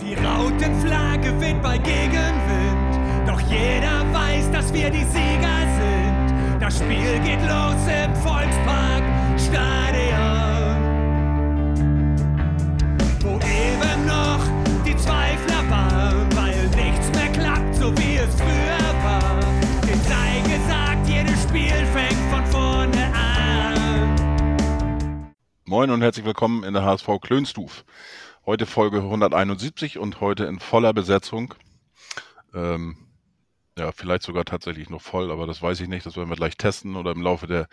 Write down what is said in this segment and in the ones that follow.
Die Rautenflagge weht bei Gegenwind, doch jeder weiß, dass wir die Sieger sind. Das Spiel geht los im Volkspark Stadion, wo eben noch die Zweifler waren, weil nichts mehr klappt, so wie es früher war. Dem sei gesagt, jedes Spiel fängt von vorne an. Moin und herzlich willkommen in der HSV Klönstuf. Heute Folge 171 und heute in voller Besetzung. Ähm, ja, vielleicht sogar tatsächlich noch voll, aber das weiß ich nicht. Das werden wir gleich testen oder im Laufe der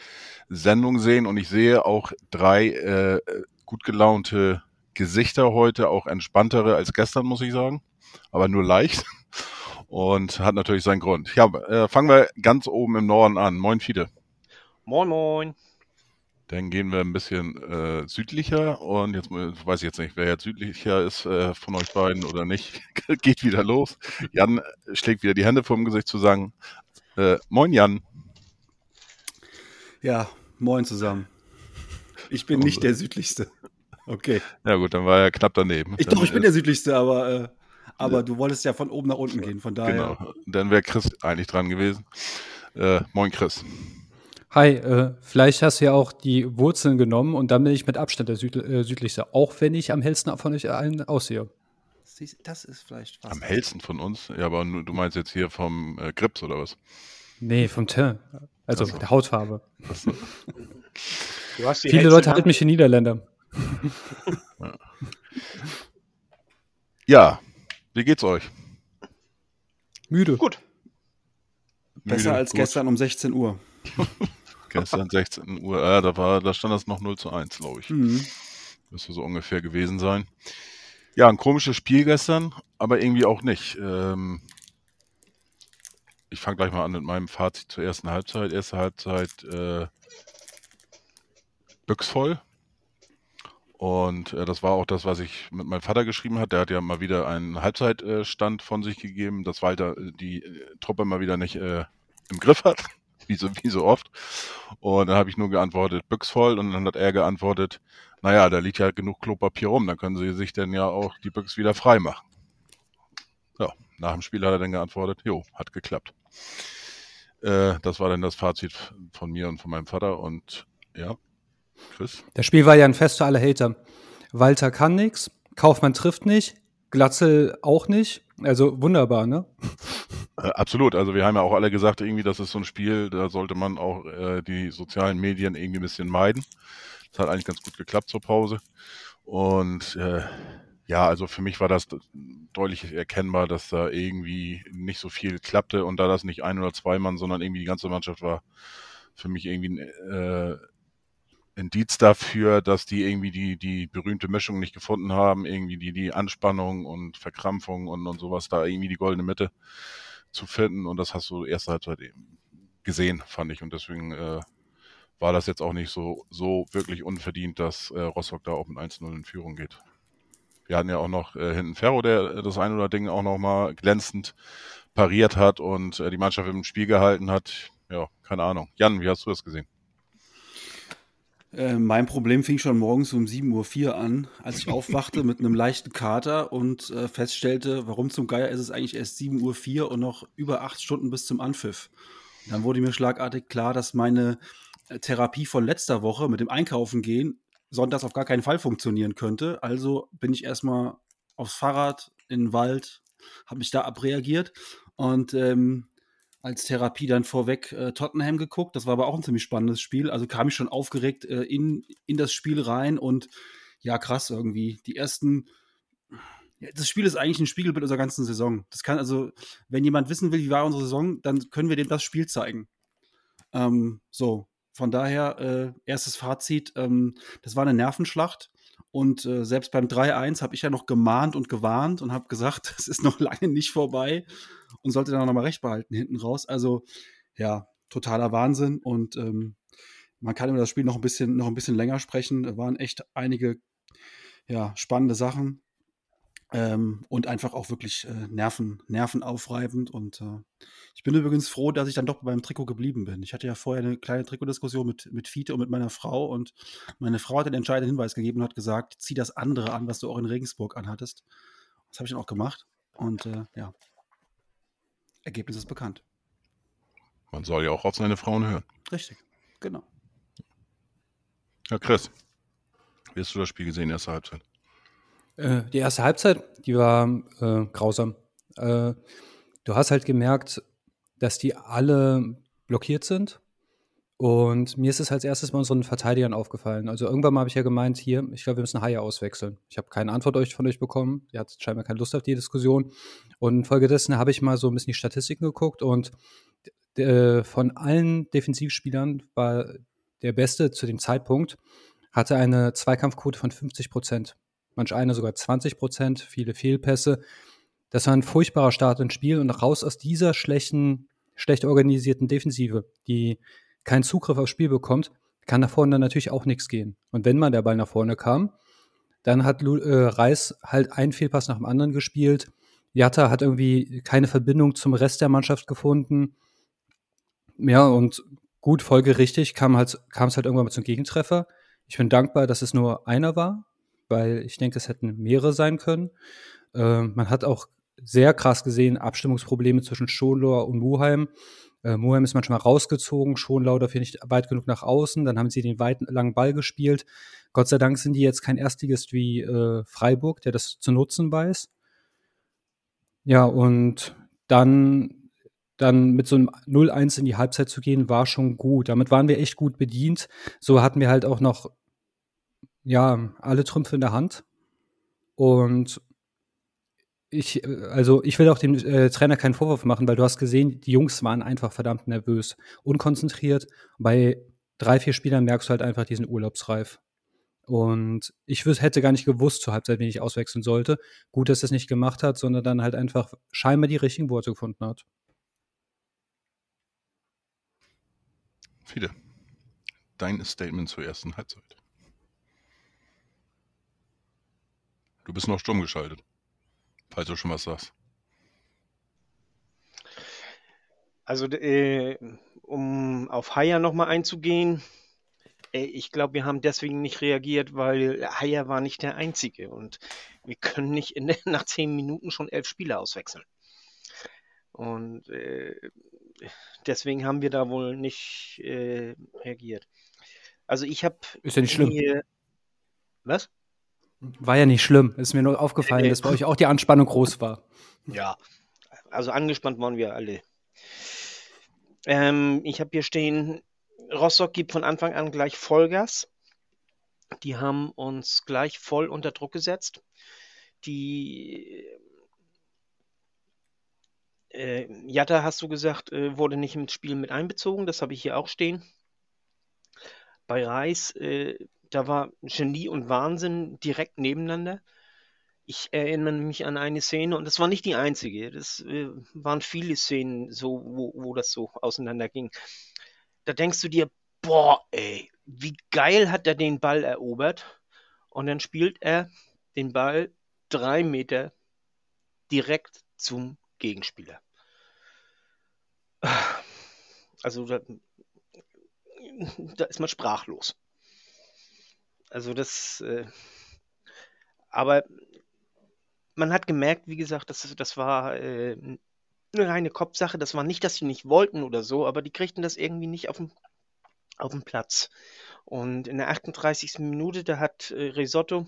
Sendung sehen. Und ich sehe auch drei äh, gut gelaunte Gesichter heute, auch entspanntere als gestern, muss ich sagen. Aber nur leicht. Und hat natürlich seinen Grund. Ja, äh, fangen wir ganz oben im Norden an. Moin, Fide. Moin, moin. Dann gehen wir ein bisschen äh, südlicher und jetzt weiß ich jetzt nicht, wer jetzt südlicher ist äh, von euch beiden oder nicht. Geht wieder los. Jan schlägt wieder die Hände vor dem Gesicht zu sagen, äh, moin Jan. Ja, moin zusammen. Ich bin nicht der südlichste. Okay. Ja gut, dann war er knapp daneben. Ich dann, doch, ich bin der südlichste, aber, äh, aber du wolltest ja von oben nach unten gehen, von daher. Genau, dann wäre Chris eigentlich dran gewesen. Äh, moin Chris. Hi, äh, vielleicht hast du ja auch die Wurzeln genommen und dann bin ich mit Abstand der Süd äh, südlichste, auch wenn ich am hellsten von euch allen aussehe. Das ist vielleicht fast. Am hellsten von uns? Ja, aber du meinst jetzt hier vom äh, Grips oder was? Nee, vom Teint. Also so. der Hautfarbe. Viele Leute halten mich für Niederländer. ja. ja, wie geht's euch? Müde. Gut. Besser Müde, als gut. gestern um 16 Uhr. Gestern 16 Uhr, äh, da, war, da stand das noch 0 zu 1, glaube ich. Mhm. Müsste so ungefähr gewesen sein. Ja, ein komisches Spiel gestern, aber irgendwie auch nicht. Ähm, ich fange gleich mal an mit meinem Fazit zur ersten Halbzeit. Erste Halbzeit äh, büchsvoll. Und äh, das war auch das, was ich mit meinem Vater geschrieben hat. Der hat ja mal wieder einen Halbzeitstand von sich gegeben, dass Walter äh, die äh, Truppe mal wieder nicht äh, im Griff hat, wie so, wie so oft. Und dann habe ich nur geantwortet, büchsvoll. Und dann hat er geantwortet, naja, da liegt ja genug Klopapier rum, dann können sie sich dann ja auch die Büchs wieder frei machen. Ja, nach dem Spiel hat er dann geantwortet, jo, hat geklappt. Äh, das war dann das Fazit von mir und von meinem Vater. Und ja, Chris? Das Spiel war ja ein Fest für alle Hater. Walter kann nichts, Kaufmann trifft nicht, Glatzel auch nicht. Also wunderbar, ne? Äh, absolut. Also wir haben ja auch alle gesagt, irgendwie, das ist so ein Spiel, da sollte man auch äh, die sozialen Medien irgendwie ein bisschen meiden. Das hat eigentlich ganz gut geklappt zur Pause. Und äh, ja, also für mich war das deutlich erkennbar, dass da irgendwie nicht so viel klappte und da das nicht ein oder zwei Mann, sondern irgendwie die ganze Mannschaft war, für mich irgendwie ein äh, Indiz dafür, dass die irgendwie die, die berühmte Mischung nicht gefunden haben, irgendwie die, die Anspannung und Verkrampfung und, und sowas, da irgendwie die goldene Mitte zu finden. Und das hast du erste Halbzeit eben gesehen, fand ich. Und deswegen äh, war das jetzt auch nicht so, so wirklich unverdient, dass äh, Rostock da auch mit 1-0 in Führung geht. Wir hatten ja auch noch äh, hinten Ferro, der das ein oder Ding auch noch mal glänzend pariert hat und äh, die Mannschaft im Spiel gehalten hat. Ja, keine Ahnung. Jan, wie hast du das gesehen? Äh, mein Problem fing schon morgens um 7.04 Uhr an, als ich aufwachte mit einem leichten Kater und äh, feststellte, warum zum Geier ist es eigentlich erst 7.04 Uhr und noch über acht Stunden bis zum Anpfiff. Und dann wurde mir schlagartig klar, dass meine äh, Therapie von letzter Woche mit dem Einkaufen gehen sonntags auf gar keinen Fall funktionieren könnte. Also bin ich erstmal aufs Fahrrad in den Wald, habe mich da abreagiert und ähm, als Therapie dann vorweg äh, Tottenham geguckt. Das war aber auch ein ziemlich spannendes Spiel. Also kam ich schon aufgeregt äh, in, in das Spiel rein und ja, krass irgendwie. Die ersten. Das Spiel ist eigentlich ein Spiegelbild unserer ganzen Saison. Das kann also, wenn jemand wissen will, wie war unsere Saison, dann können wir dem das Spiel zeigen. Ähm, so, von daher, äh, erstes Fazit, ähm, das war eine Nervenschlacht. Und äh, selbst beim 3-1 habe ich ja noch gemahnt und gewarnt und habe gesagt, es ist noch lange nicht vorbei und sollte dann auch nochmal recht behalten hinten raus. Also ja, totaler Wahnsinn und ähm, man kann über das Spiel noch ein bisschen, noch ein bisschen länger sprechen. Da waren echt einige ja, spannende Sachen ähm, und einfach auch wirklich äh, Nerven, nervenaufreibend. Und äh, ich bin übrigens froh, dass ich dann doch beim Trikot geblieben bin. Ich hatte ja vorher eine kleine Trikotdiskussion mit, mit Fiete und mit meiner Frau und meine Frau hat den entscheidenden Hinweis gegeben und hat gesagt, zieh das andere an, was du auch in Regensburg anhattest. Das habe ich dann auch gemacht. Und äh, ja, Ergebnis ist bekannt. Man soll ja auch auf seine Frauen hören. Richtig, genau. Ja, Chris, wie hast du das Spiel gesehen, erste Halbzeit? Äh, die erste Halbzeit, die war äh, grausam. Äh, du hast halt gemerkt, dass die alle blockiert sind. Und mir ist es als erstes bei unseren Verteidigern aufgefallen. Also irgendwann mal habe ich ja gemeint, hier, ich glaube, wir müssen Haie auswechseln. Ich habe keine Antwort von euch bekommen. Ihr hattet scheinbar keine Lust auf die Diskussion. Und infolgedessen habe ich mal so ein bisschen die Statistiken geguckt und äh, von allen Defensivspielern war der Beste zu dem Zeitpunkt, hatte eine Zweikampfquote von 50 Prozent. Manch einer sogar 20 Prozent, viele Fehlpässe. Das war ein furchtbarer Start ins Spiel und raus aus dieser schlechten, schlecht organisierten Defensive, die keinen Zugriff aufs Spiel bekommt, kann nach vorne dann natürlich auch nichts gehen. Und wenn mal der Ball nach vorne kam, dann hat äh, Reis halt einen Fehlpass nach dem anderen gespielt. Jatta hat irgendwie keine Verbindung zum Rest der Mannschaft gefunden. Ja, und gut, folgerichtig kam halt, es halt irgendwann mal zum Gegentreffer. Ich bin dankbar, dass es nur einer war, weil ich denke, es hätten mehrere sein können. Äh, man hat auch sehr krass gesehen Abstimmungsprobleme zwischen Schonlohr und Muheim. Äh, Muheim ist manchmal rausgezogen, Schonlau dafür nicht weit genug nach außen. Dann haben sie den weiten, langen Ball gespielt. Gott sei Dank sind die jetzt kein Erstligist wie äh, Freiburg, der das zu nutzen weiß. Ja, und dann, dann mit so einem 0-1 in die Halbzeit zu gehen, war schon gut. Damit waren wir echt gut bedient. So hatten wir halt auch noch, ja, alle Trümpfe in der Hand. Und ich, also ich will auch dem äh, Trainer keinen Vorwurf machen, weil du hast gesehen, die Jungs waren einfach verdammt nervös, unkonzentriert. Bei drei, vier Spielern merkst du halt einfach, die sind urlaubsreif. Und ich hätte gar nicht gewusst zur Halbzeit, wen ich auswechseln sollte. Gut, dass er es nicht gemacht hat, sondern dann halt einfach scheinbar die richtigen Worte gefunden hat. Viele. Dein Statement zur ersten Halbzeit. Du bist noch stumm geschaltet falls du schon was sagst. Also, äh, um auf Haier nochmal einzugehen, äh, ich glaube, wir haben deswegen nicht reagiert, weil Haier war nicht der Einzige und wir können nicht in, nach zehn Minuten schon elf Spieler auswechseln. Und äh, deswegen haben wir da wohl nicht äh, reagiert. Also ich habe. Ist ja nicht schlimm. Hier, was? War ja nicht schlimm. Ist mir nur aufgefallen, dass bei euch auch die Anspannung groß war. Ja, also angespannt waren wir alle. Ähm, ich habe hier stehen, Rostock gibt von Anfang an gleich Vollgas. Die haben uns gleich voll unter Druck gesetzt. Die äh, Jatta, hast du gesagt, äh, wurde nicht ins Spiel mit einbezogen. Das habe ich hier auch stehen. Bei Reis äh, da war Genie und Wahnsinn direkt nebeneinander. Ich erinnere mich an eine Szene und das war nicht die einzige. Das äh, waren viele Szenen, so, wo, wo das so auseinander ging. Da denkst du dir, boah, ey, wie geil hat er den Ball erobert? Und dann spielt er den Ball drei Meter direkt zum Gegenspieler. Also da, da ist man sprachlos. Also das, äh, aber man hat gemerkt, wie gesagt, das, das war äh, eine reine Kopfsache. Das war nicht, dass sie nicht wollten oder so, aber die kriegten das irgendwie nicht auf den, auf den Platz. Und in der 38. Minute, da hat äh, Risotto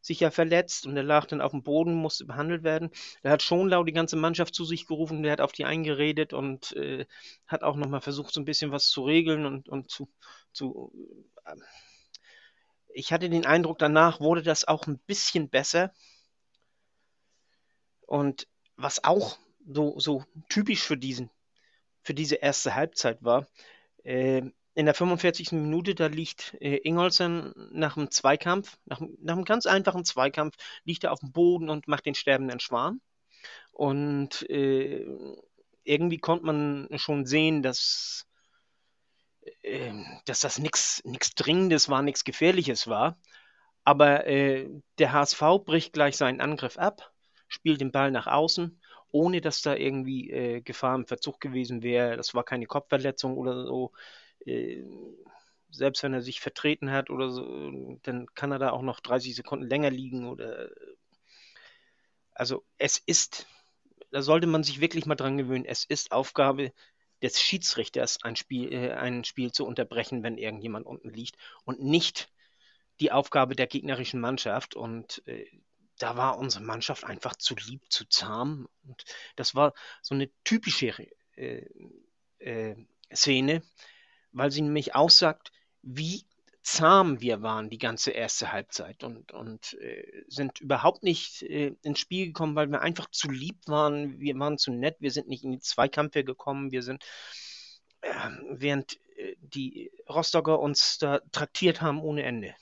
sich ja verletzt und er lag dann auf dem Boden, musste behandelt werden. Da hat Schonlau die ganze Mannschaft zu sich gerufen, der hat auf die eingeredet und äh, hat auch nochmal versucht, so ein bisschen was zu regeln und, und zu, zu äh, ich hatte den Eindruck, danach wurde das auch ein bisschen besser. Und was auch so, so typisch für diesen, für diese erste Halbzeit war, äh, in der 45. Minute, da liegt äh, Ingolsen nach einem Zweikampf, nach, nach, einem ganz einfachen Zweikampf, liegt er auf dem Boden und macht den sterbenden Schwan. Und äh, irgendwie konnte man schon sehen, dass ähm, dass das nichts Dringendes war, nichts Gefährliches war. Aber äh, der HSV bricht gleich seinen Angriff ab, spielt den Ball nach außen, ohne dass da irgendwie äh, Gefahr im Verzug gewesen wäre. Das war keine Kopfverletzung oder so. Äh, selbst wenn er sich vertreten hat oder so, dann kann er da auch noch 30 Sekunden länger liegen oder Also es ist, da sollte man sich wirklich mal dran gewöhnen, es ist Aufgabe des Schiedsrichters, ein Spiel, äh, ein Spiel zu unterbrechen, wenn irgendjemand unten liegt und nicht die Aufgabe der gegnerischen Mannschaft. Und äh, da war unsere Mannschaft einfach zu lieb, zu zahm. Und das war so eine typische äh, äh, Szene, weil sie nämlich aussagt, wie zahm wir waren die ganze erste Halbzeit und, und äh, sind überhaupt nicht äh, ins Spiel gekommen, weil wir einfach zu lieb waren. Wir waren zu nett, wir sind nicht in die Zweikämpfe gekommen, wir sind, äh, während äh, die Rostocker uns da traktiert haben ohne Ende.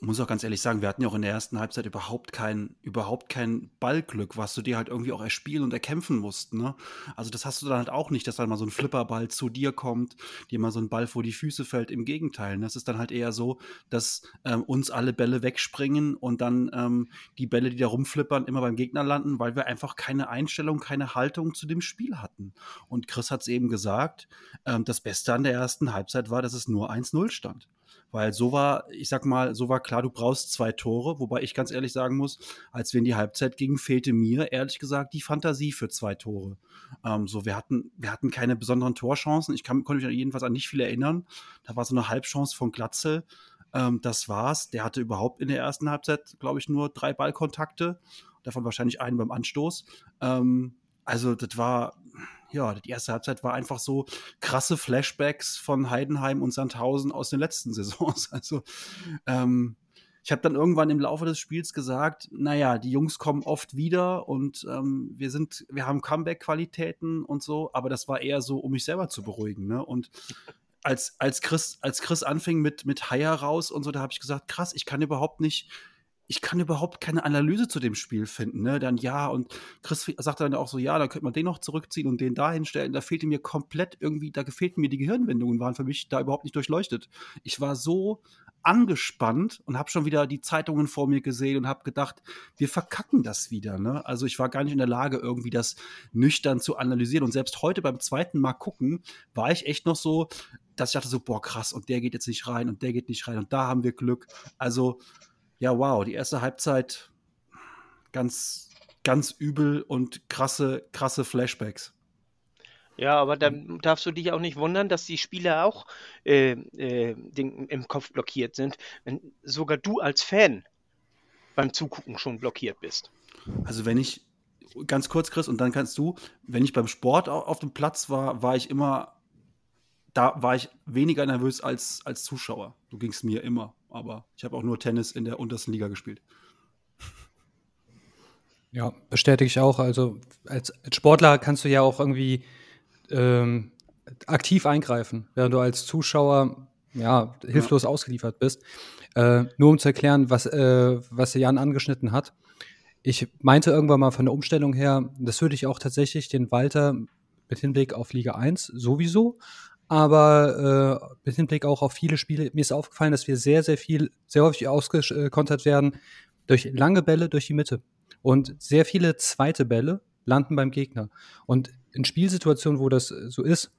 Muss auch ganz ehrlich sagen, wir hatten ja auch in der ersten Halbzeit überhaupt kein, überhaupt kein Ballglück, was du dir halt irgendwie auch erspielen und erkämpfen musst. Ne? Also das hast du dann halt auch nicht, dass dann mal so ein Flipperball zu dir kommt, dir mal so ein Ball vor die Füße fällt. Im Gegenteil, ne? das ist dann halt eher so, dass ähm, uns alle Bälle wegspringen und dann ähm, die Bälle, die da rumflippern, immer beim Gegner landen, weil wir einfach keine Einstellung, keine Haltung zu dem Spiel hatten. Und Chris hat es eben gesagt, ähm, das Beste an der ersten Halbzeit war, dass es nur 1-0 stand. Weil so war, ich sag mal, so war klar, du brauchst zwei Tore, wobei ich ganz ehrlich sagen muss, als wir in die Halbzeit gingen, fehlte mir ehrlich gesagt die Fantasie für zwei Tore. Ähm, so, wir hatten, wir hatten keine besonderen Torchancen. Ich kann, konnte mich jedenfalls an nicht viel erinnern. Da war so eine Halbchance von Glatzel. Ähm, das war's. Der hatte überhaupt in der ersten Halbzeit, glaube ich, nur drei Ballkontakte. Davon wahrscheinlich einen beim Anstoß. Ähm, also, das war, ja, die erste Halbzeit war einfach so krasse Flashbacks von Heidenheim und Sandhausen aus den letzten Saisons. Also ähm, ich habe dann irgendwann im Laufe des Spiels gesagt, naja, die Jungs kommen oft wieder und ähm, wir sind, wir haben Comeback-Qualitäten und so, aber das war eher so, um mich selber zu beruhigen. Ne? Und als, als Chris, als Chris anfing mit, mit Haier raus und so, da habe ich gesagt, krass, ich kann überhaupt nicht ich kann überhaupt keine Analyse zu dem Spiel finden. Ne? Dann ja, und Chris sagte dann auch so, ja, da könnte man den noch zurückziehen und den da hinstellen. Da fehlte mir komplett irgendwie, da fehlten mir die Gehirnwindungen, waren für mich da überhaupt nicht durchleuchtet. Ich war so angespannt und habe schon wieder die Zeitungen vor mir gesehen und habe gedacht, wir verkacken das wieder. Ne? Also ich war gar nicht in der Lage, irgendwie das nüchtern zu analysieren. Und selbst heute beim zweiten Mal gucken, war ich echt noch so, dass ich dachte so, boah, krass, und der geht jetzt nicht rein und der geht nicht rein und da haben wir Glück. Also ja, wow, die erste Halbzeit ganz, ganz übel und krasse, krasse Flashbacks. Ja, aber dann darfst du dich auch nicht wundern, dass die Spieler auch äh, äh, den, im Kopf blockiert sind, wenn sogar du als Fan beim Zugucken schon blockiert bist. Also wenn ich, ganz kurz, Chris, und dann kannst du, wenn ich beim Sport auf dem Platz war, war ich immer, da war ich weniger nervös als, als Zuschauer. Du gingst mir immer aber ich habe auch nur Tennis in der untersten Liga gespielt. Ja, bestätige ich auch. Also als, als Sportler kannst du ja auch irgendwie ähm, aktiv eingreifen, während du als Zuschauer ja hilflos ja. ausgeliefert bist. Äh, nur um zu erklären, was, äh, was Jan angeschnitten hat. Ich meinte irgendwann mal von der Umstellung her, das würde ich auch tatsächlich den Walter mit Hinblick auf Liga 1 sowieso, aber äh, mit Hinblick auch auf viele Spiele, mir ist aufgefallen, dass wir sehr, sehr viel, sehr häufig ausgekontert werden durch lange Bälle durch die Mitte. Und sehr viele zweite Bälle landen beim Gegner. Und in Spielsituationen, wo das so ist,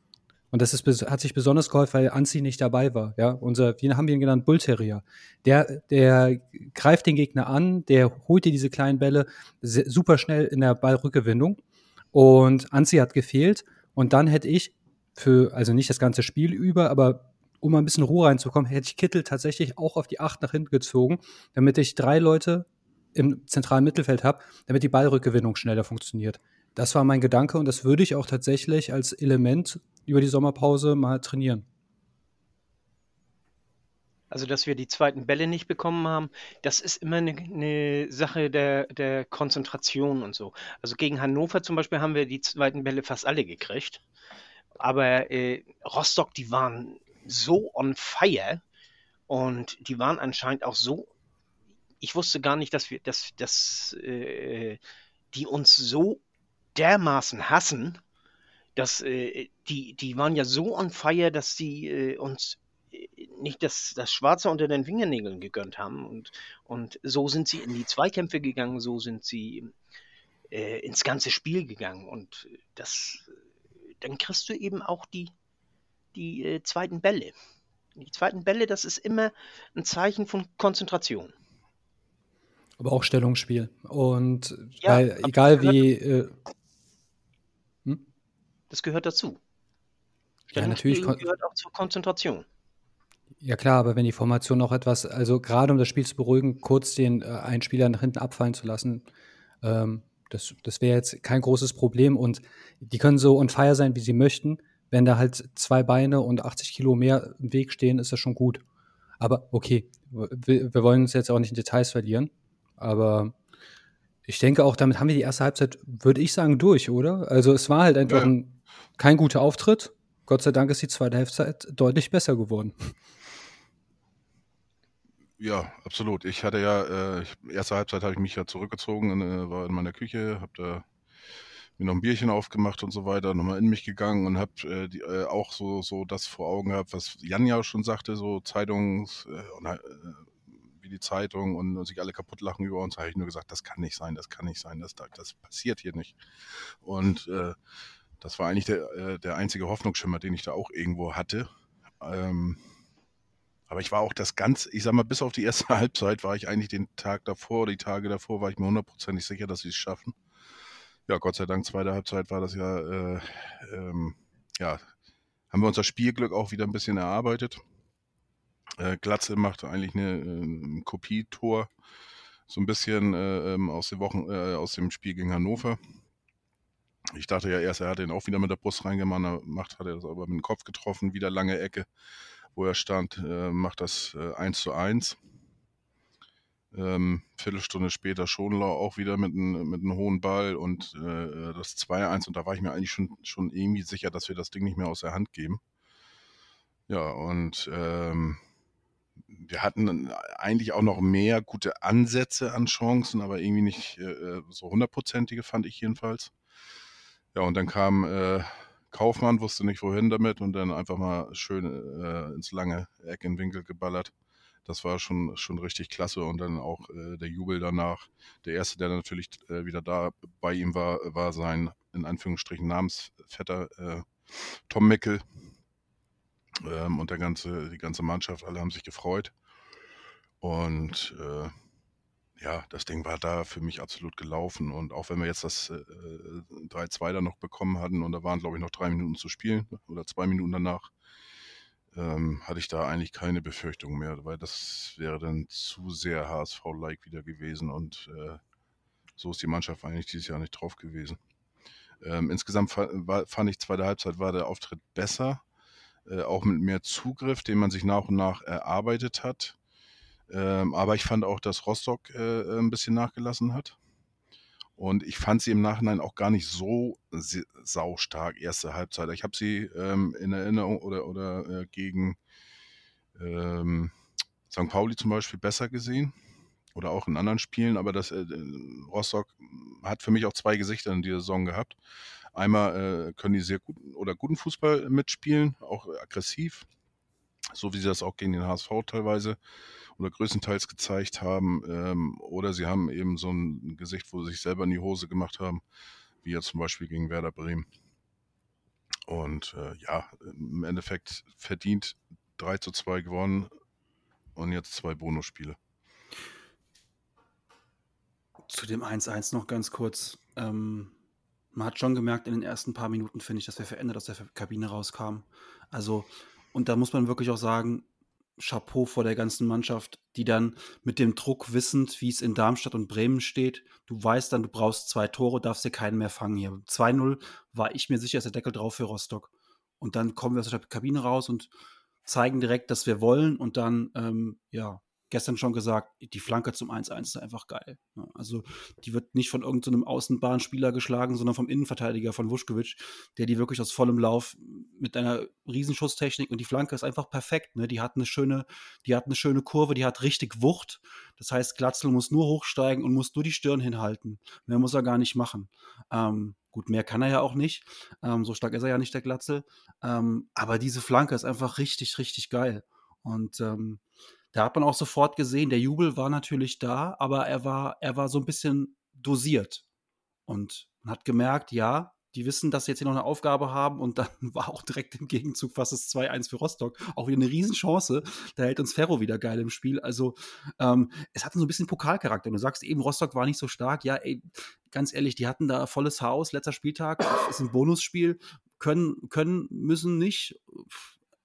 und das ist, hat sich besonders geholfen, weil Anzi nicht dabei war. Ja, unser, wie haben wir ihn genannt? Bullterrier. Der, der greift den Gegner an, der holt dir diese kleinen Bälle super schnell in der Ballrückgewinnung. Und Anzi hat gefehlt. Und dann hätte ich für, also nicht das ganze Spiel über, aber um ein bisschen Ruhe reinzukommen, hätte ich Kittel tatsächlich auch auf die Acht nach hinten gezogen, damit ich drei Leute im zentralen Mittelfeld habe, damit die Ballrückgewinnung schneller funktioniert. Das war mein Gedanke und das würde ich auch tatsächlich als Element über die Sommerpause mal trainieren. Also, dass wir die zweiten Bälle nicht bekommen haben, das ist immer eine, eine Sache der, der Konzentration und so. Also gegen Hannover zum Beispiel haben wir die zweiten Bälle fast alle gekriegt. Aber äh, Rostock, die waren so on fire und die waren anscheinend auch so. Ich wusste gar nicht, dass wir, dass, dass äh, die uns so dermaßen hassen, dass äh, die, die waren ja so on fire, dass die äh, uns äh, nicht das, das Schwarze unter den Fingernägeln gegönnt haben. Und, und so sind sie in die Zweikämpfe gegangen, so sind sie äh, ins ganze Spiel gegangen. Und das dann kriegst du eben auch die, die äh, zweiten Bälle. Die zweiten Bälle, das ist immer ein Zeichen von Konzentration. Aber auch Stellungsspiel. Und Ja, weil, egal gehört, wie, äh, hm? das gehört dazu. Ja, natürlich. Gehört auch zur Konzentration. Ja klar, aber wenn die Formation noch etwas, also gerade um das Spiel zu beruhigen, kurz den äh, einen Spieler nach hinten abfallen zu lassen, ähm, das, das wäre jetzt kein großes Problem und die können so on fire sein, wie sie möchten. Wenn da halt zwei Beine und 80 Kilo mehr im Weg stehen, ist das schon gut. Aber okay, wir, wir wollen uns jetzt auch nicht in Details verlieren, aber ich denke auch, damit haben wir die erste Halbzeit, würde ich sagen, durch, oder? Also es war halt einfach Ja, ein, kein guter Auftritt. Gott sei Dank ist die zweite Halbzeit deutlich besser geworden. Ja, absolut. Ich hatte ja, äh, ich, erste Halbzeit habe ich mich ja zurückgezogen, in, äh, war in meiner Küche, habe da mir noch ein Bierchen aufgemacht und so weiter, nochmal in mich gegangen und habe äh, äh, auch so, so das vor Augen gehabt, was Jan ja schon sagte, so Zeitungs, äh, und, äh, wie die Zeitung und sich alle kaputt lachen über uns, habe ich nur gesagt, das kann nicht sein, das kann nicht sein, das, das passiert hier nicht. Und äh, das war eigentlich der, äh, der einzige Hoffnungsschimmer, den ich da auch irgendwo hatte. Ähm, aber ich war auch das ganz, ich sag mal, bis auf die erste Halbzeit war ich eigentlich den Tag davor, die Tage davor, war ich mir hundertprozentig sicher, dass sie es schaffen. Ja, Gott sei Dank, zweite Halbzeit war das ja, äh, ähm, ja, haben wir unser Spielglück auch wieder ein bisschen erarbeitet. Äh, Glatze machte eigentlich eine, äh, Kopietor, so ein bisschen äh, ähm, aus, den Wochen, äh, aus dem Spiel gegen Hannover. Ich dachte ja erst, er hat den auch wieder mit der Brust reingemacht, hat er das aber mit dem Kopf getroffen, wieder lange Ecke wo er stand, äh, macht das äh, 1 zu 1. Ähm, Viertelstunde später Schonlau auch wieder mit einem mit einem hohen Ball und äh, das 2-1 und da war ich mir eigentlich schon, schon irgendwie sicher, dass wir das Ding nicht mehr aus der Hand geben. Ja, und ähm, wir hatten eigentlich auch noch mehr gute Ansätze an Chancen, aber irgendwie nicht äh, so hundertprozentige, fand ich jedenfalls. Ja, und dann kam äh, Kaufmann, wusste nicht wohin damit und dann einfach mal schön äh, ins lange Eck in Winkel geballert. Das war schon, schon richtig klasse und dann auch äh, der Jubel danach. Der erste, der natürlich äh, wieder da bei ihm war, war sein in Anführungsstrichen Namensvetter äh, Tom Mickel. Ähm, und der ganze, die ganze Mannschaft, alle haben sich gefreut. Und äh, ja, das Ding war da für mich absolut gelaufen. Und auch wenn wir jetzt das äh, 3-2 da noch bekommen hatten und da waren, glaube ich, noch drei Minuten zu spielen oder zwei Minuten danach, ähm, hatte ich da eigentlich keine Befürchtung mehr, weil das wäre dann zu sehr HSV-like wieder gewesen und äh, so ist die Mannschaft eigentlich dieses Jahr nicht drauf gewesen. Ähm, insgesamt fand ich, zweite Halbzeit war der Auftritt besser, äh, auch mit mehr Zugriff, den man sich nach und nach erarbeitet hat. Ähm, aber ich fand auch, dass Rostock äh, ein bisschen nachgelassen hat. Und ich fand sie im Nachhinein auch gar nicht so saustark, erste Halbzeit. Ich habe sie ähm, in Erinnerung oder, oder äh, gegen ähm, St. Pauli zum Beispiel besser gesehen. Oder auch in anderen Spielen. Aber das äh, Rostock hat für mich auch zwei Gesichter in dieser Saison gehabt. Einmal äh, können die sehr gut oder guten Fußball mitspielen, auch aggressiv, so wie sie das auch gegen den HSV teilweise oder größtenteils gezeigt haben. Ähm, oder sie haben eben so ein Gesicht, wo sie sich selber in die Hose gemacht haben, wie ja zum Beispiel gegen Werder Bremen. Und äh, ja, im Endeffekt verdient 3 zu 2 gewonnen und jetzt zwei Bonusspiele. Zu dem 1-1 noch ganz kurz. Ähm, man hat schon gemerkt in den ersten paar Minuten, finde ich, dass wir verändert aus der Kabine rauskamen. Also, und da muss man wirklich auch sagen, Chapeau vor der ganzen Mannschaft, die dann mit dem Druck wissend, wie es in Darmstadt und Bremen steht, du weißt dann, du brauchst zwei Tore, darfst dir keinen mehr fangen hier. 2-0 war ich mir sicher, ist der Deckel drauf für Rostock. Und dann kommen wir aus der Kabine raus und zeigen direkt, dass wir wollen und dann, ähm, ja, gestern schon gesagt, die Flanke zum 1-1 ist einfach geil. Ne? Also die wird nicht von irgendeinem so Außenbahnspieler geschlagen, sondern vom Innenverteidiger von Vuskovic, der die wirklich aus vollem Lauf mit einer Riesenschusstechnik und die Flanke ist einfach perfekt. Ne? Die hat eine schöne, die hat eine schöne Kurve, die hat richtig Wucht. Das heißt, Glatzel muss nur hochsteigen und muss nur die Stirn hinhalten. Mehr muss er gar nicht machen. Ähm, gut, mehr kann er ja auch nicht. Ähm, so stark ist er ja nicht, der Glatzel. Ähm, aber diese Flanke ist einfach richtig, richtig geil. Und ähm, da hat man auch sofort gesehen, der Jubel war natürlich da, aber er war, er war so ein bisschen dosiert. Und man hat gemerkt, ja, die wissen, dass sie jetzt hier noch eine Aufgabe haben und dann war auch direkt im Gegenzug fast das 2-1 für Rostock. Auch wieder eine Riesenchance. Da hält uns Ferro wieder geil im Spiel. Also ähm, es hatte so ein bisschen Pokalcharakter. Du sagst eben, Rostock war nicht so stark. Ja, ey, ganz ehrlich, die hatten da volles Haus, letzter Spieltag, ist ein Bonusspiel, können, können, müssen nicht.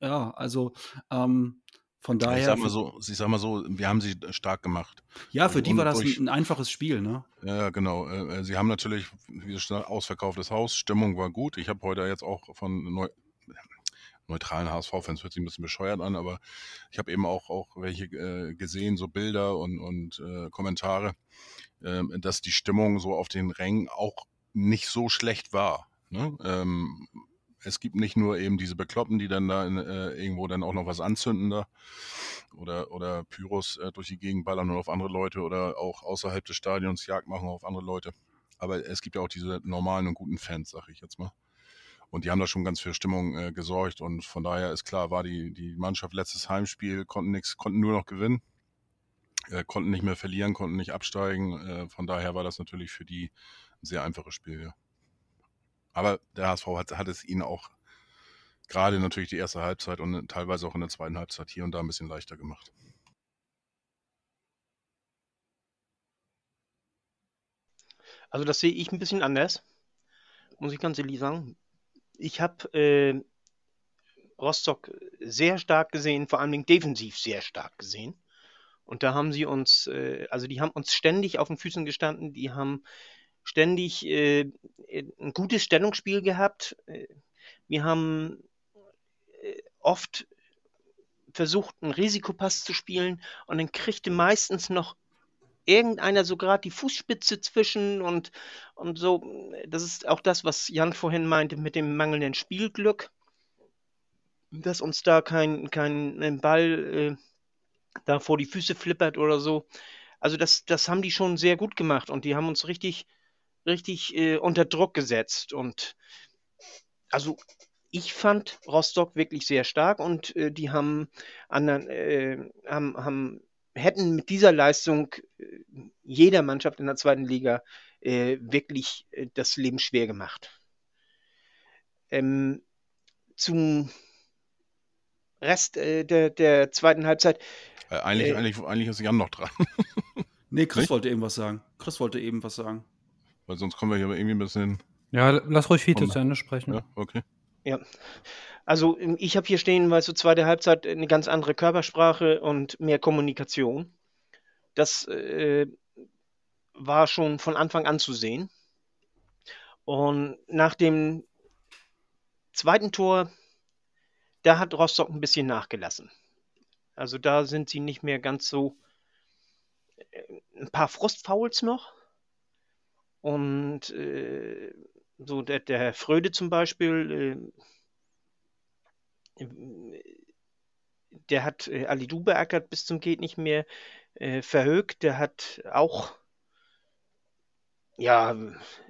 Ja, also ähm, von daher. Ich sag mal so, ich sag mal so, wir haben sie stark gemacht. Ja, für die war das durch, ein, einfaches Spiel, ne? Ja, genau. Äh, äh, sie haben natürlich, wie gesagt, ausverkauftes Haus, Stimmung war gut. Ich habe heute jetzt auch von Neu neutralen HSV-Fans hört sich ein bisschen bescheuert an, aber ich habe eben auch, auch welche äh, gesehen, so Bilder und, und äh, Kommentare, äh, dass die Stimmung so auf den Rängen auch nicht so schlecht war. Ne? Ähm, es gibt nicht nur eben diese Bekloppen, die dann da in, äh, irgendwo dann auch noch was anzünden da oder, oder Pyros äh, durch die Gegend ballern und auf andere Leute oder auch außerhalb des Stadions Jagd machen auf andere Leute. Aber es gibt ja auch diese normalen und guten Fans, sag ich jetzt mal. Und die haben da schon ganz für Stimmung äh, gesorgt und von daher ist klar, war die, die Mannschaft letztes Heimspiel, konnten nichts, konnten nur noch gewinnen, äh, konnten nicht mehr verlieren, konnten nicht absteigen. Äh, von daher war das natürlich für die ein sehr einfaches Spiel, ja. Aber der HSV hat, hat es ihnen auch gerade natürlich die erste Halbzeit und teilweise auch in der zweiten Halbzeit hier und da ein bisschen leichter gemacht. Also das sehe ich ein bisschen anders, muss ich ganz ehrlich sagen. Ich habe äh, Rostock sehr stark gesehen, vor allem defensiv sehr stark gesehen. Und da haben sie uns, äh, also die haben uns ständig auf den Füßen gestanden, die haben ständig äh, ein gutes Stellungsspiel gehabt. Äh, wir haben äh, oft versucht, einen Risikopass zu spielen und dann kriegte meistens noch irgendeiner so gerade die Fußspitze zwischen und, und so. Das ist auch das, was Jan vorhin meinte mit dem mangelnden Spielglück, dass uns da kein, kein Ball äh, da vor die Füße flippert oder so. Also das, das haben die schon sehr gut gemacht und die haben uns richtig richtig äh, unter Druck gesetzt. Und also ich fand Rostock wirklich sehr stark und äh, die haben, anderen, äh, haben, haben, hätten mit dieser Leistung äh, jeder Mannschaft in der zweiten Liga äh, wirklich äh, das Leben schwer gemacht. Ähm, zum Rest der, der zweiten Halbzeit. eigentlich, eigentlich, eigentlich ist Jan noch dran. nee, Chris Nicht? wollte eben was sagen. Chris wollte eben was sagen. Weil sonst kommen wir hier irgendwie ein bisschen. Ja, lass ruhig Fiete zu Ende sprechen. Ja, okay. Ja. Also ich habe hier stehen, weil so zweite Halbzeit eine ganz andere Körpersprache und mehr Kommunikation. Das äh, war schon von Anfang an zu sehen. Und nach dem zweiten Tor, da hat Rostock ein bisschen nachgelassen. Also da sind sie nicht mehr ganz so. Äh, ein paar Frustfouls noch, und äh, so der, der Herr Fröde zum Beispiel, äh, der hat äh, Ali Du beackert bis zum geht nicht mehr. Äh, Verhögt, der hat auch, ja,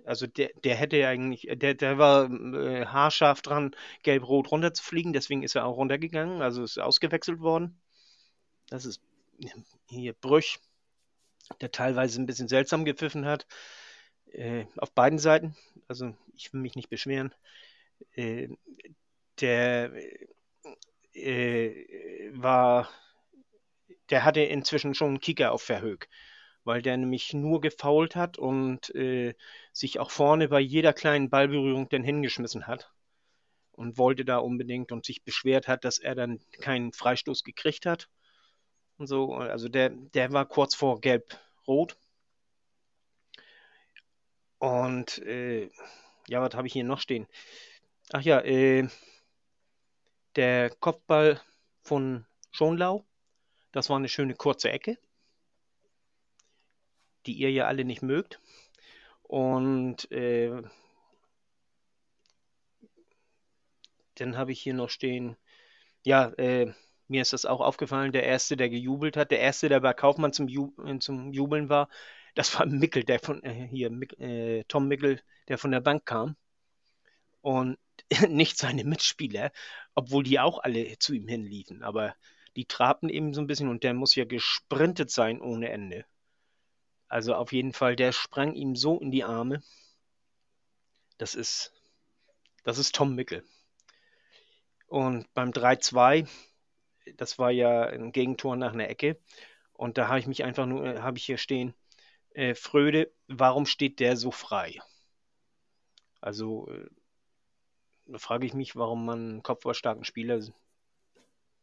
also der, der hätte eigentlich, der, der war äh, haarscharf dran, gelb-rot runterzufliegen, deswegen ist er auch runtergegangen, also ist ausgewechselt worden. Das ist hier Brüch, der teilweise ein bisschen seltsam gepfiffen hat äh, auf beiden Seiten. Also ich will mich nicht beschweren. Äh, der äh, war, der hatte inzwischen schon einen Kicker auf Verhög, weil der nämlich nur gefault hat und äh, sich auch vorne bei jeder kleinen Ballberührung dann hingeschmissen hat und wollte da unbedingt und sich beschwert hat, dass er dann keinen Freistoß gekriegt hat. Und so, also der, der war kurz vor Gelb-Rot. Und äh, ja, was habe ich hier noch stehen? Ach ja, äh, der Kopfball von Schonlau, das war eine schöne kurze Ecke, die ihr ja alle nicht mögt. Und äh, dann habe ich hier noch stehen, ja, äh, mir ist das auch aufgefallen, der Erste, der gejubelt hat, der Erste, der bei Kaufmann zum, Ju zum Jubeln war, das war Mickel, der von äh, hier, äh, Tom Mickel, der von der Bank kam. Und nicht seine Mitspieler, obwohl die auch alle zu ihm hinliefen. Aber die trabten eben so ein bisschen und der muss ja gesprintet sein ohne Ende. Also auf jeden Fall, der sprang ihm so in die Arme. Das ist, Das ist Tom Mickel. Und beim 3-2, das war ja ein Gegentor nach einer Ecke. Und da habe ich mich einfach nur, habe ich hier stehen, äh, Fröde, warum steht der so frei? Also, äh, da frage ich mich, warum man einen kopfballstarken Spieler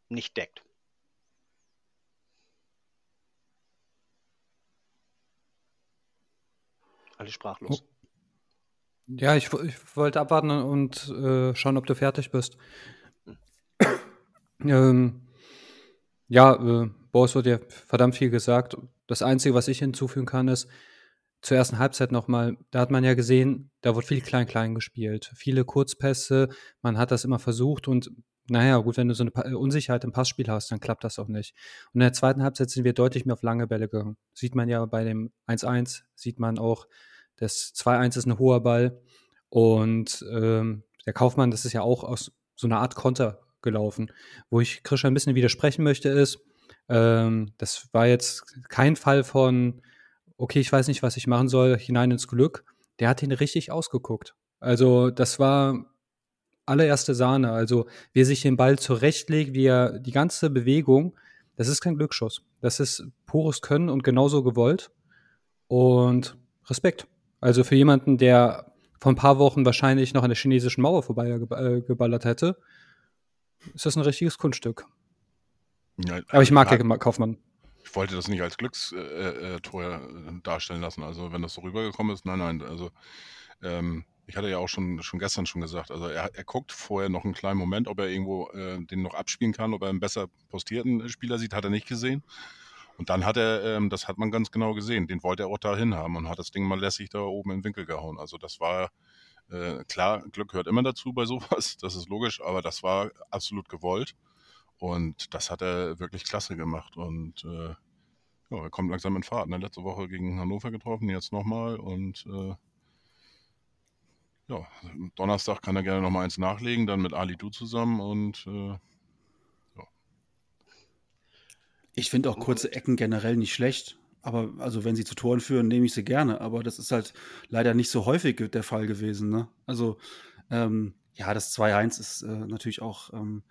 nicht deckt. Alle sprachlos. Oh. Ja, ich, ich wollte abwarten und äh, schauen, ob du fertig bist. ähm, ja, äh, Boris wird ja verdammt viel gesagt. Das Einzige, was ich hinzufügen kann, ist, zur ersten Halbzeit nochmal, da hat man ja gesehen, da wird viel Klein-Klein gespielt. Viele Kurzpässe, man hat das immer versucht und naja, gut, wenn du so eine Unsicherheit im Passspiel hast, dann klappt das auch nicht. Und in der zweiten Halbzeit sind wir deutlich mehr auf lange Bälle gegangen. Sieht man ja bei dem 1-1, sieht man auch, das 2-1 ist ein hoher Ball. Und ähm, der Kaufmann, das ist ja auch aus so einer Art Konter gelaufen. Wo ich Krischer ein bisschen widersprechen möchte, ist, ähm, das war jetzt kein Fall von, okay, ich weiß nicht, was ich machen soll, hinein ins Glück. Der hat ihn richtig ausgeguckt. Also, das war allererste Sahne. Also, wie er sich den Ball zurechtlegt, wie er die ganze Bewegung, das ist kein Glücksschuss. Das ist pures Können und genauso gewollt. Und Respekt. Also für jemanden, der vor ein paar Wochen wahrscheinlich noch an der chinesischen Mauer vorbei äh, geballert hätte, ist das ein richtiges Kunststück. Ja, Aber ich mag ja, Kaufmann. Ich wollte das nicht als Glückstor äh, äh, darstellen lassen. Also wenn das so rübergekommen ist, nein, nein. Also ähm, ich hatte ja auch schon, schon gestern schon gesagt, also er, er guckt vorher noch einen kleinen Moment, ob er irgendwo äh, den noch abspielen kann, ob er einen besser postierten Spieler sieht, hat er nicht gesehen. Und dann hat er, ähm, das hat man ganz genau gesehen, den wollte er auch dahin haben und hat das Ding mal lässig da oben in den Winkel gehauen. Also das war äh, klar, Glück gehört immer dazu bei sowas, das ist logisch, aber das war absolut gewollt. Und das hat er wirklich klasse gemacht. Und äh, ja, er kommt langsam in Fahrt. Ne? Letzte Woche gegen Hannover getroffen, jetzt nochmal. Und äh, ja, Donnerstag kann er gerne nochmal eins nachlegen, dann mit Ali Du zusammen und äh, ja. Ich finde auch kurze Ecken generell nicht schlecht. Aber also wenn sie zu Toren führen, nehme ich sie gerne. Aber das ist halt leider nicht so häufig der Fall gewesen. Ne? Also ähm, ja, das 2-1 ist äh, natürlich auch ähm,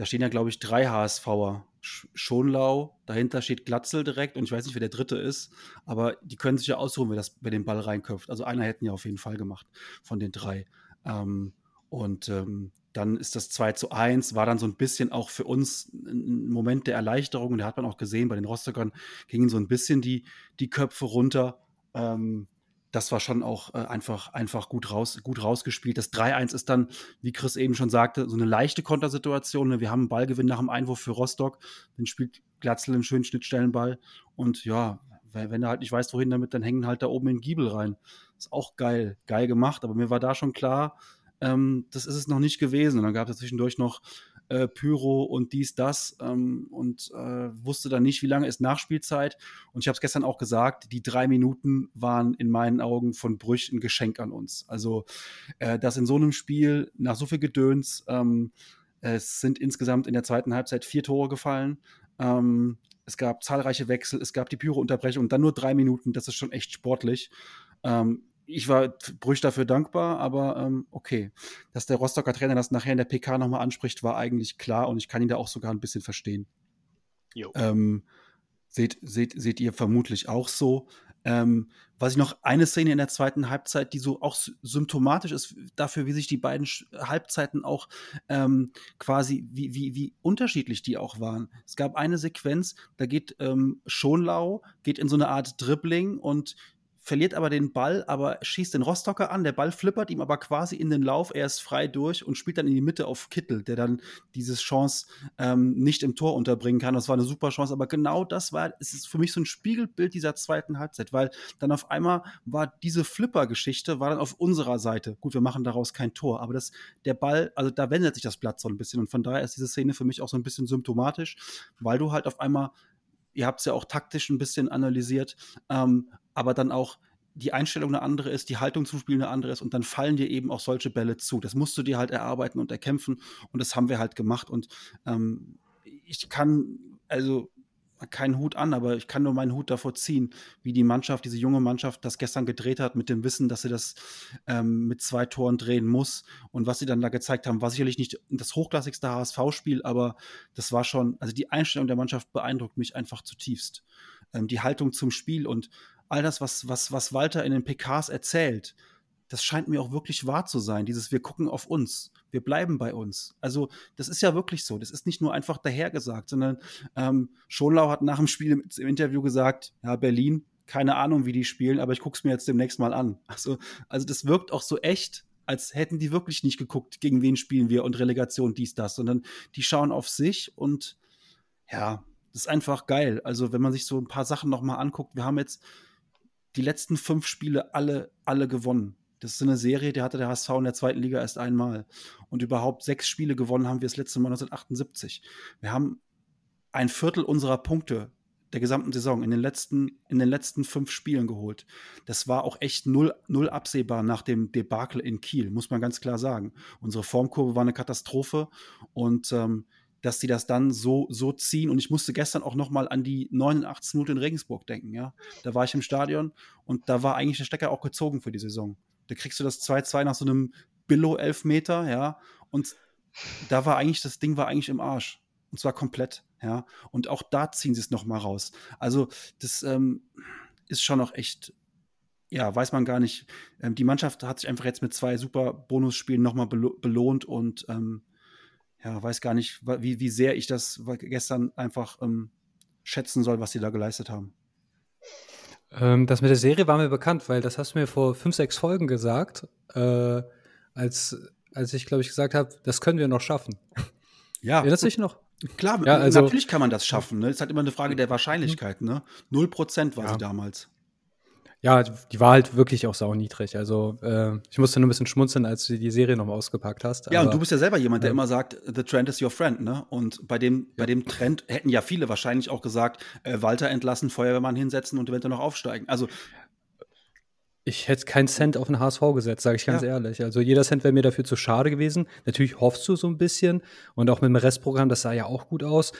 da stehen ja, glaube ich, drei HSVer. Schonlau, dahinter steht Glatzel direkt und ich weiß nicht, wer der dritte ist, aber die können sich ja aussuchen, wer, das, wer den Ball reinköpft. Also einer hätten ja auf jeden Fall gemacht von den drei. Ähm, und ähm, dann ist das 2 zu 1, war dann so ein bisschen auch für uns ein Moment der Erleichterung. Und da hat man auch gesehen, bei den Rostockern gingen so ein bisschen die, die Köpfe runter. Ähm, das war schon auch äh, einfach, einfach gut, raus, gut rausgespielt. Das 3-1 ist dann, wie Chris eben schon sagte, so eine leichte Kontersituation. Ne? Wir haben einen Ballgewinn nach dem Einwurf für Rostock. Dann spielt Glatzel einen schönen Schnittstellenball. Und ja, wenn er halt nicht weiß, wohin damit, dann hängen halt da oben in den Giebel rein. Ist auch geil, geil gemacht. Aber mir war da schon klar, ähm, das ist es noch nicht gewesen. Und dann gab es zwischendurch noch äh, Pyro und dies, das ähm, und äh, wusste dann nicht, wie lange ist Nachspielzeit. Und ich habe es gestern auch gesagt, die drei Minuten waren in meinen Augen von Brüch ein Geschenk an uns. Also, äh, dass in so einem Spiel nach so viel Gedöns, ähm, es sind insgesamt in der zweiten Halbzeit vier Tore gefallen. Ähm, es gab zahlreiche Wechsel, es gab die Pyro-Unterbrechung und dann nur drei Minuten. Das ist schon echt sportlich. Ähm, ich war Brüch dafür dankbar, aber ähm, okay. Dass der Rostocker Trainer das nachher in der PK nochmal anspricht, war eigentlich klar und ich kann ihn da auch sogar ein bisschen verstehen. Ähm, seht, seht, seht ihr vermutlich auch so. Ähm, was ich noch eine Szene in der zweiten Halbzeit, die so auch symptomatisch ist dafür, wie sich die beiden Halbzeiten auch ähm, quasi, wie, wie, wie unterschiedlich die auch waren. Es gab eine Sequenz, da geht ähm, Schonlau, geht in so eine Art Dribbling und verliert aber den Ball, aber schießt den Rostocker an. Der Ball flippert ihm aber quasi in den Lauf. Er ist frei durch und spielt dann in die Mitte auf Kittel, der dann diese Chance ähm, nicht im Tor unterbringen kann. Das war eine super Chance, aber genau das war, es ist für mich so ein Spiegelbild dieser zweiten Halbzeit, weil dann auf einmal war diese Flipper-Geschichte war dann auf unserer Seite. Gut, wir machen daraus kein Tor, aber das, der Ball, also da wendet sich das Blatt so ein bisschen und von daher ist diese Szene für mich auch so ein bisschen symptomatisch, weil du halt auf einmal ihr habt es ja auch taktisch ein bisschen analysiert, ähm, aber dann auch die Einstellung eine andere ist, die Haltung zum Spiel eine andere ist und dann fallen dir eben auch solche Bälle zu. Das musst du dir halt erarbeiten und erkämpfen und das haben wir halt gemacht und ähm, ich kann, also keinen Hut an, aber ich kann nur meinen Hut davor ziehen, wie die Mannschaft, diese junge Mannschaft, das gestern gedreht hat, mit dem Wissen, dass sie das ähm, mit zwei Toren drehen muss. Und was sie dann da gezeigt haben, war sicherlich nicht das hochklassigste HSV-Spiel, aber das war schon, also die Einstellung der Mannschaft beeindruckt mich einfach zutiefst. Ähm, die Haltung zum Spiel und all das, was, was, was Walter in den PKs erzählt, das scheint mir auch wirklich wahr zu sein. Dieses, wir gucken auf uns, wir bleiben bei uns. Also, das ist ja wirklich so. Das ist nicht nur einfach dahergesagt, sondern ähm, Schonlau hat nach dem Spiel im, im, Interview gesagt: Ja, Berlin, keine Ahnung, wie die spielen, aber ich gucke es mir jetzt demnächst mal an. Also, also, das wirkt auch so echt, als hätten die wirklich nicht geguckt, gegen wen spielen wir und Relegation, dies, das, sondern die schauen auf sich und ja, das ist einfach geil. Also, wenn man sich so ein paar Sachen nochmal anguckt, wir haben jetzt die letzten fünf Spiele alle, alle gewonnen. Das ist eine Serie, die hatte der HSV in der zweiten Liga erst einmal. Und überhaupt sechs Spiele gewonnen haben wir das letzte Mal 1978. Wir haben ein Viertel unserer Punkte der gesamten Saison in den letzten, in den letzten fünf Spielen geholt. Das war auch echt null, null absehbar nach dem Debakel in Kiel, muss man ganz klar sagen. Unsere Formkurve war eine Katastrophe und ähm, dass sie das dann so, so ziehen. Und ich musste gestern auch noch mal an die 89 Minuten in Regensburg denken. Ja? Da war ich im Stadion und da war eigentlich der Stecker auch gezogen für die Saison. Da kriegst du das 2-2 nach so einem Billo-Elfmeter, ja. Und da war eigentlich, das Ding war eigentlich im Arsch. Und zwar komplett, ja. Und auch da ziehen sie es noch mal raus. Also, das ähm, ist schon noch echt, ja, weiß man gar nicht. Ähm, die Mannschaft hat sich einfach jetzt mit zwei super Bonusspielen noch mal belo belohnt und ähm, ja, weiß gar nicht, wie, wie sehr ich das gestern einfach ähm, schätzen soll, was sie da geleistet haben. Ähm, das mit der Serie war mir bekannt, weil das hast du mir vor fünf, sechs Folgen gesagt, äh, als, als ich, glaube ich, gesagt habe, das können wir noch schaffen. Ja. Erinnerst du dich noch? Klar, ja, also, natürlich kann man das schaffen. Ne? Es ist halt immer eine Frage der Wahrscheinlichkeit. Ne? Null Prozent war ja. sie damals. Ja, die war halt wirklich auch sau niedrig. Also äh, ich musste nur ein bisschen schmunzeln, als du die Serie nochmal ausgepackt hast. Ja, und du bist ja selber jemand, der ja. immer sagt, the trend is your friend, ne? Und bei dem, ja. bei dem Trend hätten ja viele wahrscheinlich auch gesagt, äh, Walter entlassen, Feuerwehrmann hinsetzen und eventuell noch aufsteigen. Also ich hätte keinen Cent auf den HSV gesetzt, sage ich ganz ja. ehrlich. Also jeder Cent wäre mir dafür zu schade gewesen. Natürlich hoffst du so ein bisschen und auch mit dem Restprogramm, das sah ja auch gut aus.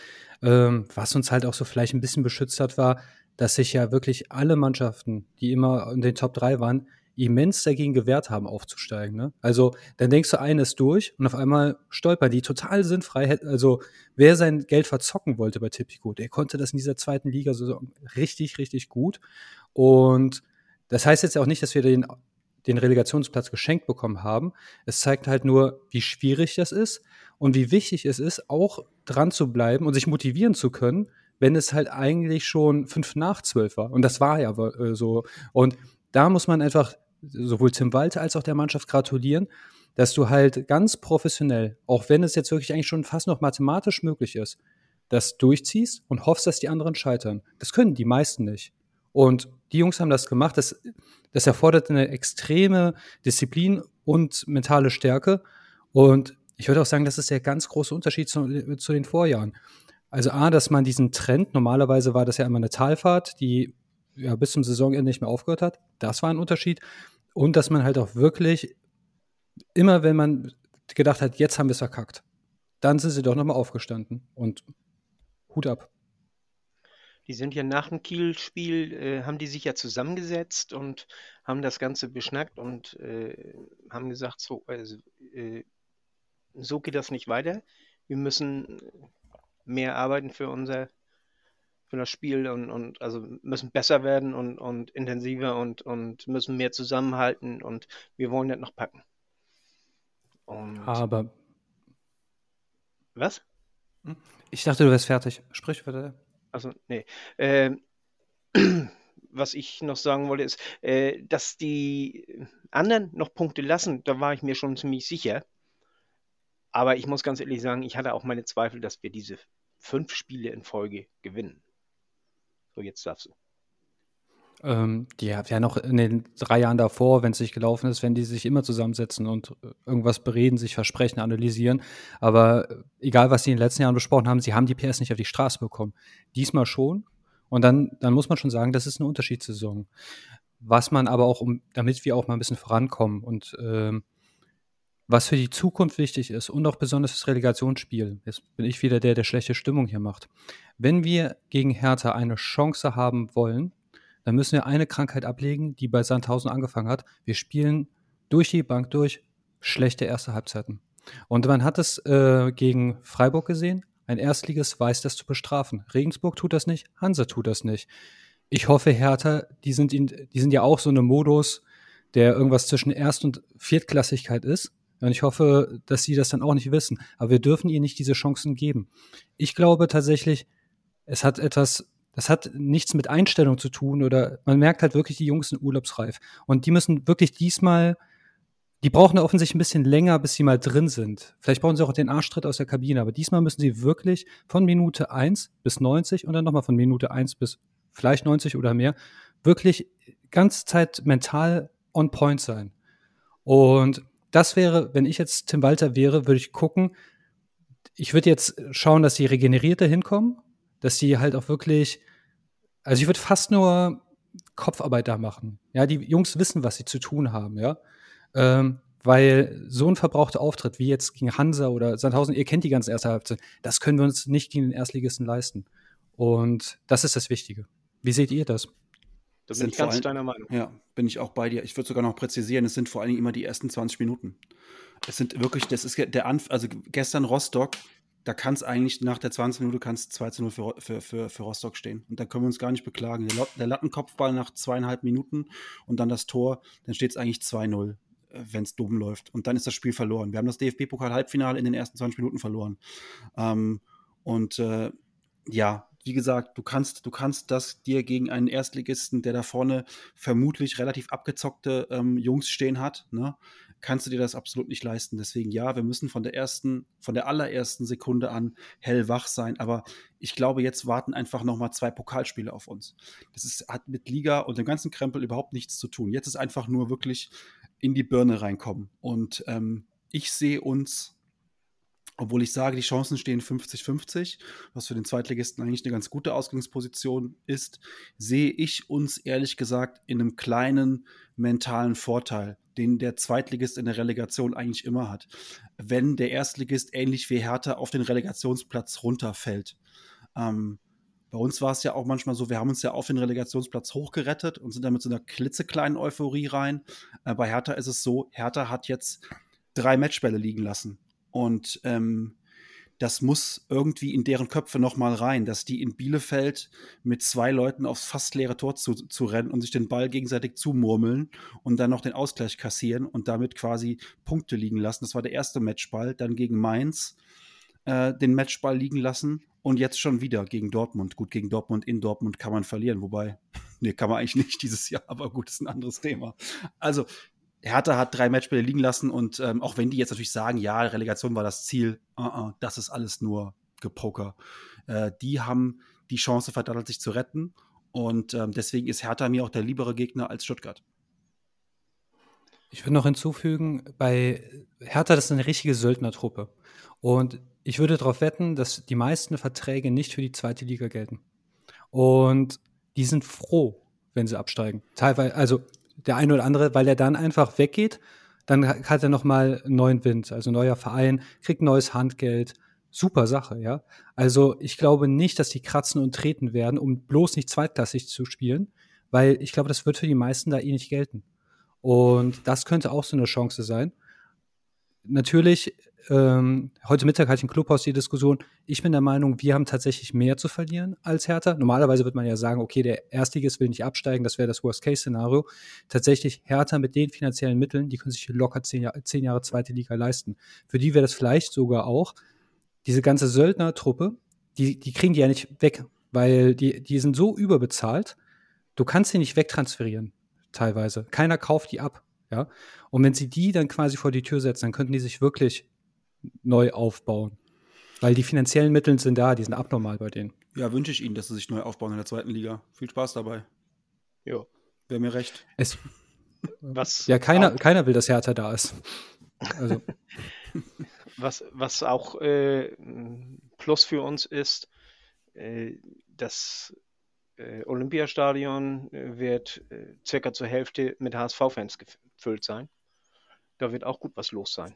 Ähm, was uns halt auch so vielleicht ein bisschen beschützt hat, war, dass sich ja wirklich alle Mannschaften, die immer in den Top 3 waren, immens dagegen gewehrt haben, aufzusteigen. Ne? Also dann denkst du, eines durch und auf einmal stolpern die total sinnfrei. Also wer sein Geld verzocken wollte bei Tipico, der konnte das in dieser zweiten Liga so richtig, richtig gut. Und das heißt jetzt auch nicht, dass wir den, den Relegationsplatz geschenkt bekommen haben. Es zeigt halt nur, wie schwierig das ist und wie wichtig es ist, auch dran zu bleiben und sich motivieren zu können, wenn es halt eigentlich schon fünf nach zwölf war. Und das war ja äh, so. Und da muss man einfach sowohl Tim Walter als auch der Mannschaft gratulieren, dass du halt ganz professionell, auch wenn es jetzt wirklich eigentlich schon fast noch mathematisch möglich ist, das durchziehst und hoffst, dass die anderen scheitern. Das können die meisten nicht. Und die Jungs haben das gemacht. Das, das erfordert eine extreme Disziplin und mentale Stärke. Und ich würde auch sagen, das ist der ganz große Unterschied zu, zu den Vorjahren. Also A, dass man diesen Trend, normalerweise war das ja immer eine Talfahrt, die ja bis zum Saisonende nicht mehr aufgehört hat. Das war ein Unterschied. Und dass man halt auch wirklich immer, wenn man gedacht hat, jetzt haben wir es verkackt, dann sind sie doch nochmal aufgestanden. Und Hut ab. Die sind ja nach dem Kiel-Spiel, äh, haben die sich ja zusammengesetzt und haben das Ganze beschnackt und äh, haben gesagt, so, also, äh, so geht das nicht weiter. Wir müssen mehr arbeiten für unser für das Spiel und, und also müssen besser werden und, und intensiver und, und müssen mehr zusammenhalten und wir wollen das noch packen. Und Aber was? Ich dachte, du wärst fertig. Sprich bitte. Also, nee. Äh, was ich noch sagen wollte, ist, äh, dass die anderen noch Punkte lassen, da war ich mir schon ziemlich sicher. Aber ich muss ganz ehrlich sagen, ich hatte auch meine Zweifel, dass wir diese fünf Spiele in Folge gewinnen. So, jetzt darfst du. Ähm, die ja noch in den drei Jahren davor, wenn es nicht gelaufen ist, wenn die sich immer zusammensetzen und irgendwas bereden, sich versprechen, analysieren. Aber egal, was sie in den letzten Jahren besprochen haben, sie haben die PS nicht auf die Straße bekommen. Diesmal schon. Und dann, dann muss man schon sagen, das ist eine Unterschiedssaison. Was man aber auch, um, damit wir auch mal ein bisschen vorankommen und ähm, was für die Zukunft wichtig ist und auch besonders das Relegationsspiel, jetzt bin ich wieder der, der schlechte Stimmung hier macht. Wenn wir gegen Hertha eine Chance haben wollen, dann müssen wir eine Krankheit ablegen, die bei Sandhausen angefangen hat. Wir spielen durch die Bank durch schlechte erste Halbzeiten. Und man hat es äh, gegen Freiburg gesehen. Ein Erstliges weiß das zu bestrafen. Regensburg tut das nicht, Hansa tut das nicht. Ich hoffe, Hertha, die sind, in, die sind ja auch so eine Modus, der irgendwas zwischen Erst- und Viertklassigkeit ist. Und ich hoffe, dass sie das dann auch nicht wissen. Aber wir dürfen ihr nicht diese Chancen geben. Ich glaube tatsächlich, es hat etwas, das hat nichts mit Einstellung zu tun oder man merkt halt wirklich, die Jungs sind urlaubsreif. Und die müssen wirklich diesmal, die brauchen offensichtlich ein bisschen länger, bis sie mal drin sind. Vielleicht brauchen sie auch den Arschtritt aus der Kabine, aber diesmal müssen sie wirklich von Minute 1 bis 90 und dann nochmal von Minute 1 bis vielleicht 90 oder mehr wirklich ganz Zeit mental on point sein. Und das wäre, wenn ich jetzt Tim Walter wäre, würde ich gucken, ich würde jetzt schauen, dass sie regeneriert dahin kommen, dass sie halt auch wirklich, also ich würde fast nur Kopfarbeit da machen. Ja, die Jungs wissen, was sie zu tun haben, ja. Ähm, weil so ein verbrauchter Auftritt wie jetzt gegen Hansa oder Sandhausen, ihr kennt die ganze erste Halbzeit, das können wir uns nicht gegen den Erstligisten leisten. Und das ist das Wichtige. Wie seht ihr das? Da bin ich ganz allem, deiner Meinung. Ja, bin ich auch bei dir. Ich würde sogar noch präzisieren, es sind vor allen Dingen immer die ersten 20 Minuten. Es sind wirklich, das ist der Anf also gestern Rostock, da kann es eigentlich nach der 20 Minute kann es 2 zu 0 für, für, für, für Rostock stehen. Und da können wir uns gar nicht beklagen. Der, der Lattenkopfball nach zweieinhalb Minuten und dann das Tor, dann steht es eigentlich 2-0 wenn es dumm läuft. Und dann ist das Spiel verloren. Wir haben das DFB-Pokal-Halbfinale in den ersten 20 Minuten verloren. Ähm, und äh, ja, wie gesagt, du kannst, du kannst das dir gegen einen Erstligisten, der da vorne vermutlich relativ abgezockte ähm, Jungs stehen hat, ne, kannst du dir das absolut nicht leisten. Deswegen ja, wir müssen von der ersten, von der allerersten Sekunde an hellwach sein. Aber ich glaube, jetzt warten einfach noch mal zwei Pokalspiele auf uns. Das ist, hat mit Liga und dem ganzen Krempel überhaupt nichts zu tun. Jetzt ist einfach nur wirklich in die Birne reinkommen. Und ähm, ich sehe uns obwohl ich sage, die Chancen stehen 50-50, was für den Zweitligisten eigentlich eine ganz gute Ausgangsposition ist, sehe ich uns ehrlich gesagt in einem kleinen mentalen Vorteil, den der Zweitligist in der Relegation eigentlich immer hat. Wenn der Erstligist ähnlich wie Hertha auf den Relegationsplatz runterfällt. Ähm, bei uns war es ja auch manchmal so, wir haben uns ja auf den Relegationsplatz hochgerettet und sind dann mit so einer klitzekleinen Euphorie rein. Äh, bei Hertha ist es so, Hertha hat jetzt drei Matchbälle liegen lassen und ähm, das muss irgendwie in deren Köpfe nochmal rein, dass die in Bielefeld mit zwei Leuten aufs fast leere Tor zu, zu rennen und sich den Ball gegenseitig zumurmeln und dann noch den Ausgleich kassieren und damit quasi Punkte liegen lassen. Das war der erste Matchball. Dann gegen Mainz äh, den Matchball liegen lassen und jetzt schon wieder gegen Dortmund. Gut, gegen Dortmund in Dortmund kann man verlieren, wobei, nee, kann man eigentlich nicht dieses Jahr, aber gut, ist ein anderes Thema. Also Hertha hat drei Matchspiele liegen lassen und ähm, auch wenn die jetzt natürlich sagen, ja, Relegation war das Ziel, uh -uh, das ist alles nur Gepoker. Äh, die haben die Chance verdattelt, sich zu retten und ähm, deswegen ist Hertha mir auch der liebere Gegner als Stuttgart. Ich würde noch hinzufügen, bei Hertha das ist eine richtige Söldnertruppe und ich würde darauf wetten, dass die meisten Verträge nicht für die zweite Liga gelten. Und die sind froh, wenn sie absteigen. Teilweise, also der eine oder andere, weil er dann einfach weggeht, dann hat er nochmal neuen Wind, also neuer Verein, kriegt neues Handgeld. Super Sache, ja. Also ich glaube nicht, dass die kratzen und treten werden, um bloß nicht zweitklassig zu spielen, weil ich glaube, das wird für die meisten da eh nicht gelten. Und das könnte auch so eine Chance sein. Natürlich ähm, heute Mittag hatte ich im Clubhaus die Diskussion. Ich bin der Meinung, wir haben tatsächlich mehr zu verlieren als Hertha. Normalerweise wird man ja sagen, okay, der Erstligist will nicht absteigen, das wäre das Worst-Case-Szenario. Tatsächlich Hertha mit den finanziellen Mitteln, die können sich locker zehn, zehn Jahre zweite Liga leisten. Für die wäre das vielleicht sogar auch diese ganze Söldner-Truppe, die, die kriegen die ja nicht weg, weil die, die sind so überbezahlt, du kannst sie nicht wegtransferieren, teilweise. Keiner kauft die ab. Ja? Und wenn sie die dann quasi vor die Tür setzen, dann könnten die sich wirklich neu aufbauen. Weil die finanziellen Mittel sind da, die sind abnormal bei denen. Ja, wünsche ich Ihnen, dass Sie sich neu aufbauen in der zweiten Liga. Viel Spaß dabei. Ja. Wäre mir recht. Es, was ja, keiner, keiner will, dass Hertha da ist. Also. was, was auch äh, Plus für uns ist, äh, das äh, Olympiastadion äh, wird äh, circa zur Hälfte mit HSV-Fans gefüllt sein. Da wird auch gut was los sein.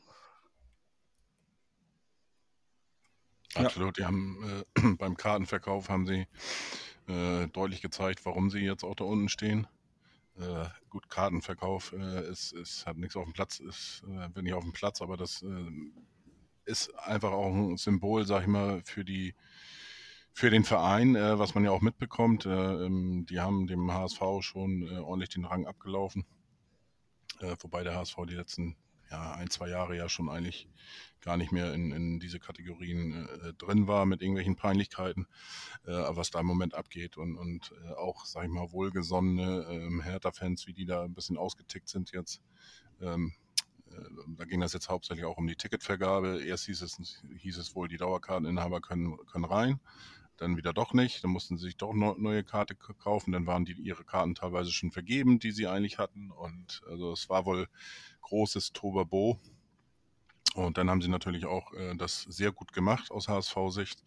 Absolut, die haben äh, beim Kartenverkauf haben sie äh, deutlich gezeigt, warum sie jetzt auch da unten stehen. Äh, gut, Kartenverkauf äh, ist, ist, hat nichts auf dem Platz, ist, äh, bin nicht auf dem Platz, aber das äh, ist einfach auch ein Symbol, sag ich mal, für die für den Verein, äh, was man ja auch mitbekommt. Äh, ähm, die haben dem HSV schon äh, ordentlich den Rang abgelaufen. Äh, wobei der HSV die letzten ja, ein, zwei Jahre ja schon eigentlich gar nicht mehr in, in diese Kategorien äh, drin war mit irgendwelchen Peinlichkeiten, äh, was da im Moment abgeht und, und äh, auch, sag ich mal, wohlgesonnene ähm, Hertha-Fans, wie die da ein bisschen ausgetickt sind jetzt. Ähm, äh, da ging das jetzt hauptsächlich auch um die Ticketvergabe. Erst hieß es, hieß es wohl, die Dauerkarteninhaber können, können rein dann wieder doch nicht. Dann mussten sie sich doch eine neue Karte kaufen. Dann waren die ihre Karten teilweise schon vergeben, die sie eigentlich hatten. Und also es war wohl großes Tobabo. Und dann haben sie natürlich auch äh, das sehr gut gemacht aus HSV-Sicht.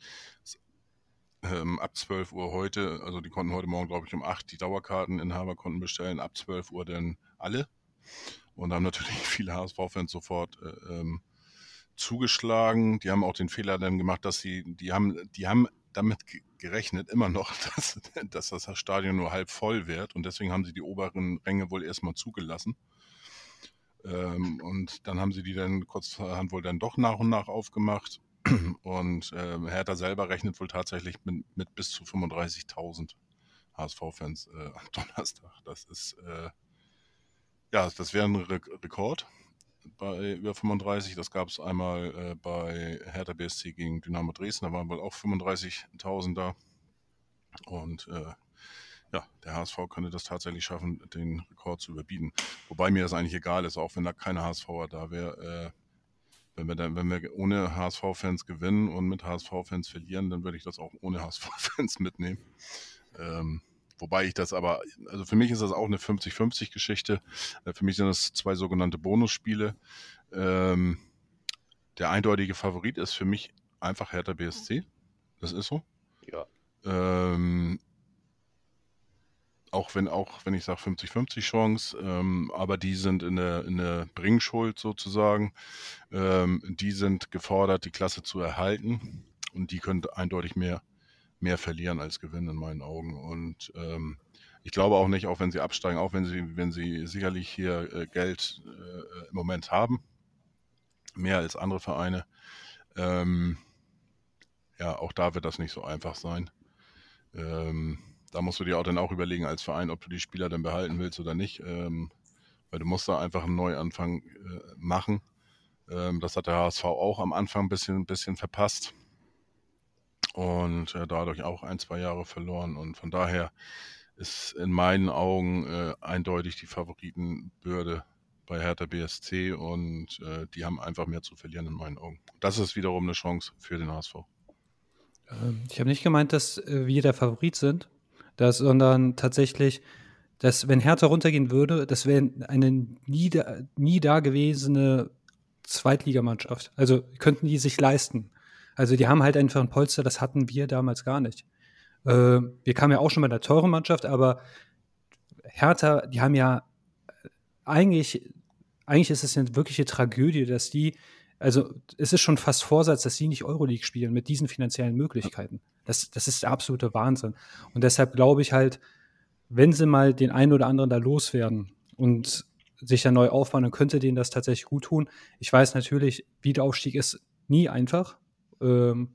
Ähm, ab 12 Uhr heute, also die konnten heute Morgen, glaube ich, um 8 die Dauerkarteninhaber konnten bestellen, ab 12 Uhr dann alle. Und haben natürlich viele HSV-Fans sofort äh, ähm, zugeschlagen. Die haben auch den Fehler dann gemacht, dass sie, die haben, die haben damit gerechnet, immer noch, dass, dass das Stadion nur halb voll wird. Und deswegen haben sie die oberen Ränge wohl erstmal zugelassen. Ähm, und dann haben sie die dann kurzerhand wohl dann doch nach und nach aufgemacht. Und äh, Hertha selber rechnet wohl tatsächlich mit, mit bis zu 35.000 HSV-Fans äh, am Donnerstag. Das ist, äh, ja, das wäre ein Re Rekord bei über 35. Das gab es einmal äh, bei Hertha BSC gegen Dynamo Dresden. Da waren wohl auch 35.000 da. Und äh, ja, der HSV könnte das tatsächlich schaffen, den Rekord zu überbieten. Wobei mir das eigentlich egal ist, auch wenn da keine HSVer da wäre. Äh, wenn wir, wenn wir ohne HSV-Fans gewinnen und mit HSV-Fans verlieren, dann würde ich das auch ohne HSV-Fans mitnehmen. Ähm, wobei ich das aber, also für mich ist das auch eine 50-50-Geschichte. Äh, für mich sind das zwei sogenannte Bonusspiele. Ähm, der eindeutige Favorit ist für mich einfach Hertha BSC. Das ist so. Ja. Ähm, auch wenn, auch wenn ich sage 50-50 Chance, ähm, aber die sind in der, in der Bringschuld sozusagen. Ähm, die sind gefordert, die Klasse zu erhalten und die können eindeutig mehr, mehr verlieren als gewinnen in meinen Augen. Und ähm, ich glaube auch nicht, auch wenn sie absteigen, auch wenn sie, wenn sie sicherlich hier äh, Geld äh, im Moment haben, mehr als andere Vereine, ähm, ja, auch da wird das nicht so einfach sein. Ähm, da musst du dir auch dann auch überlegen als Verein, ob du die Spieler dann behalten willst oder nicht. Ähm, weil du musst da einfach einen Neuanfang äh, machen. Ähm, das hat der HSV auch am Anfang ein bisschen, ein bisschen verpasst. Und äh, dadurch auch ein, zwei Jahre verloren. Und von daher ist in meinen Augen äh, eindeutig die Favoritenbürde bei Hertha BSC und äh, die haben einfach mehr zu verlieren in meinen Augen. Das ist wiederum eine Chance für den HSV. Ähm, ich habe nicht gemeint, dass äh, wir der Favorit sind, das, sondern tatsächlich, dass wenn Hertha runtergehen würde, das wäre eine nie, da, nie dagewesene Zweitligamannschaft. Also könnten die sich leisten. Also die haben halt einfach ein Polster, das hatten wir damals gar nicht. Äh, wir kamen ja auch schon bei der teuren Mannschaft, aber Hertha, die haben ja eigentlich, eigentlich ist es eine wirkliche Tragödie, dass die also es ist schon fast Vorsatz, dass sie nicht Euroleague spielen mit diesen finanziellen Möglichkeiten. Das, das ist der absolute Wahnsinn. Und deshalb glaube ich halt, wenn sie mal den einen oder anderen da loswerden und sich dann neu aufbauen, dann könnte denen das tatsächlich gut tun. Ich weiß natürlich, Wiederaufstieg ist nie einfach. Ähm,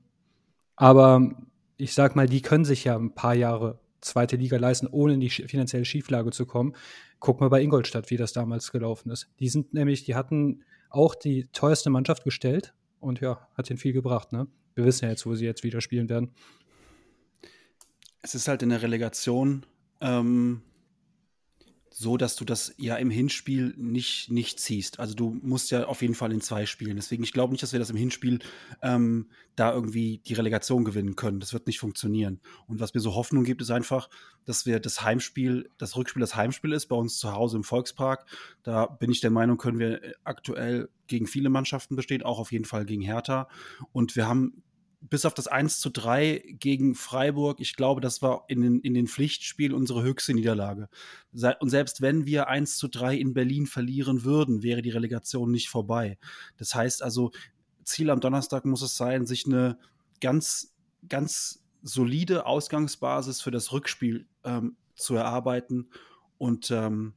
aber ich sag mal, die können sich ja ein paar Jahre zweite Liga leisten, ohne in die finanzielle Schieflage zu kommen. Guck mal bei Ingolstadt, wie das damals gelaufen ist. Die sind nämlich, die hatten auch die teuerste Mannschaft gestellt und ja, hat ihnen viel gebracht. Ne? Wir wissen ja jetzt, wo sie jetzt wieder spielen werden. Es ist halt in der Relegation ähm, so, dass du das ja im Hinspiel nicht, nicht ziehst. Also du musst ja auf jeden Fall in zwei spielen. Deswegen, ich glaube nicht, dass wir das im Hinspiel ähm, da irgendwie die Relegation gewinnen können. Das wird nicht funktionieren. Und was mir so Hoffnung gibt, ist einfach, dass wir das Heimspiel, das Rückspiel das Heimspiel ist, bei uns zu Hause im Volkspark. Da bin ich der Meinung, können wir aktuell gegen viele Mannschaften bestehen, auch auf jeden Fall gegen Hertha. Und wir haben bis auf das 1 zu 3 gegen Freiburg, ich glaube, das war in den, in den Pflichtspielen unsere höchste Niederlage. Und selbst wenn wir 1 zu 3 in Berlin verlieren würden, wäre die Relegation nicht vorbei. Das heißt also, Ziel am Donnerstag muss es sein, sich eine ganz, ganz solide Ausgangsbasis für das Rückspiel ähm, zu erarbeiten. Und ähm,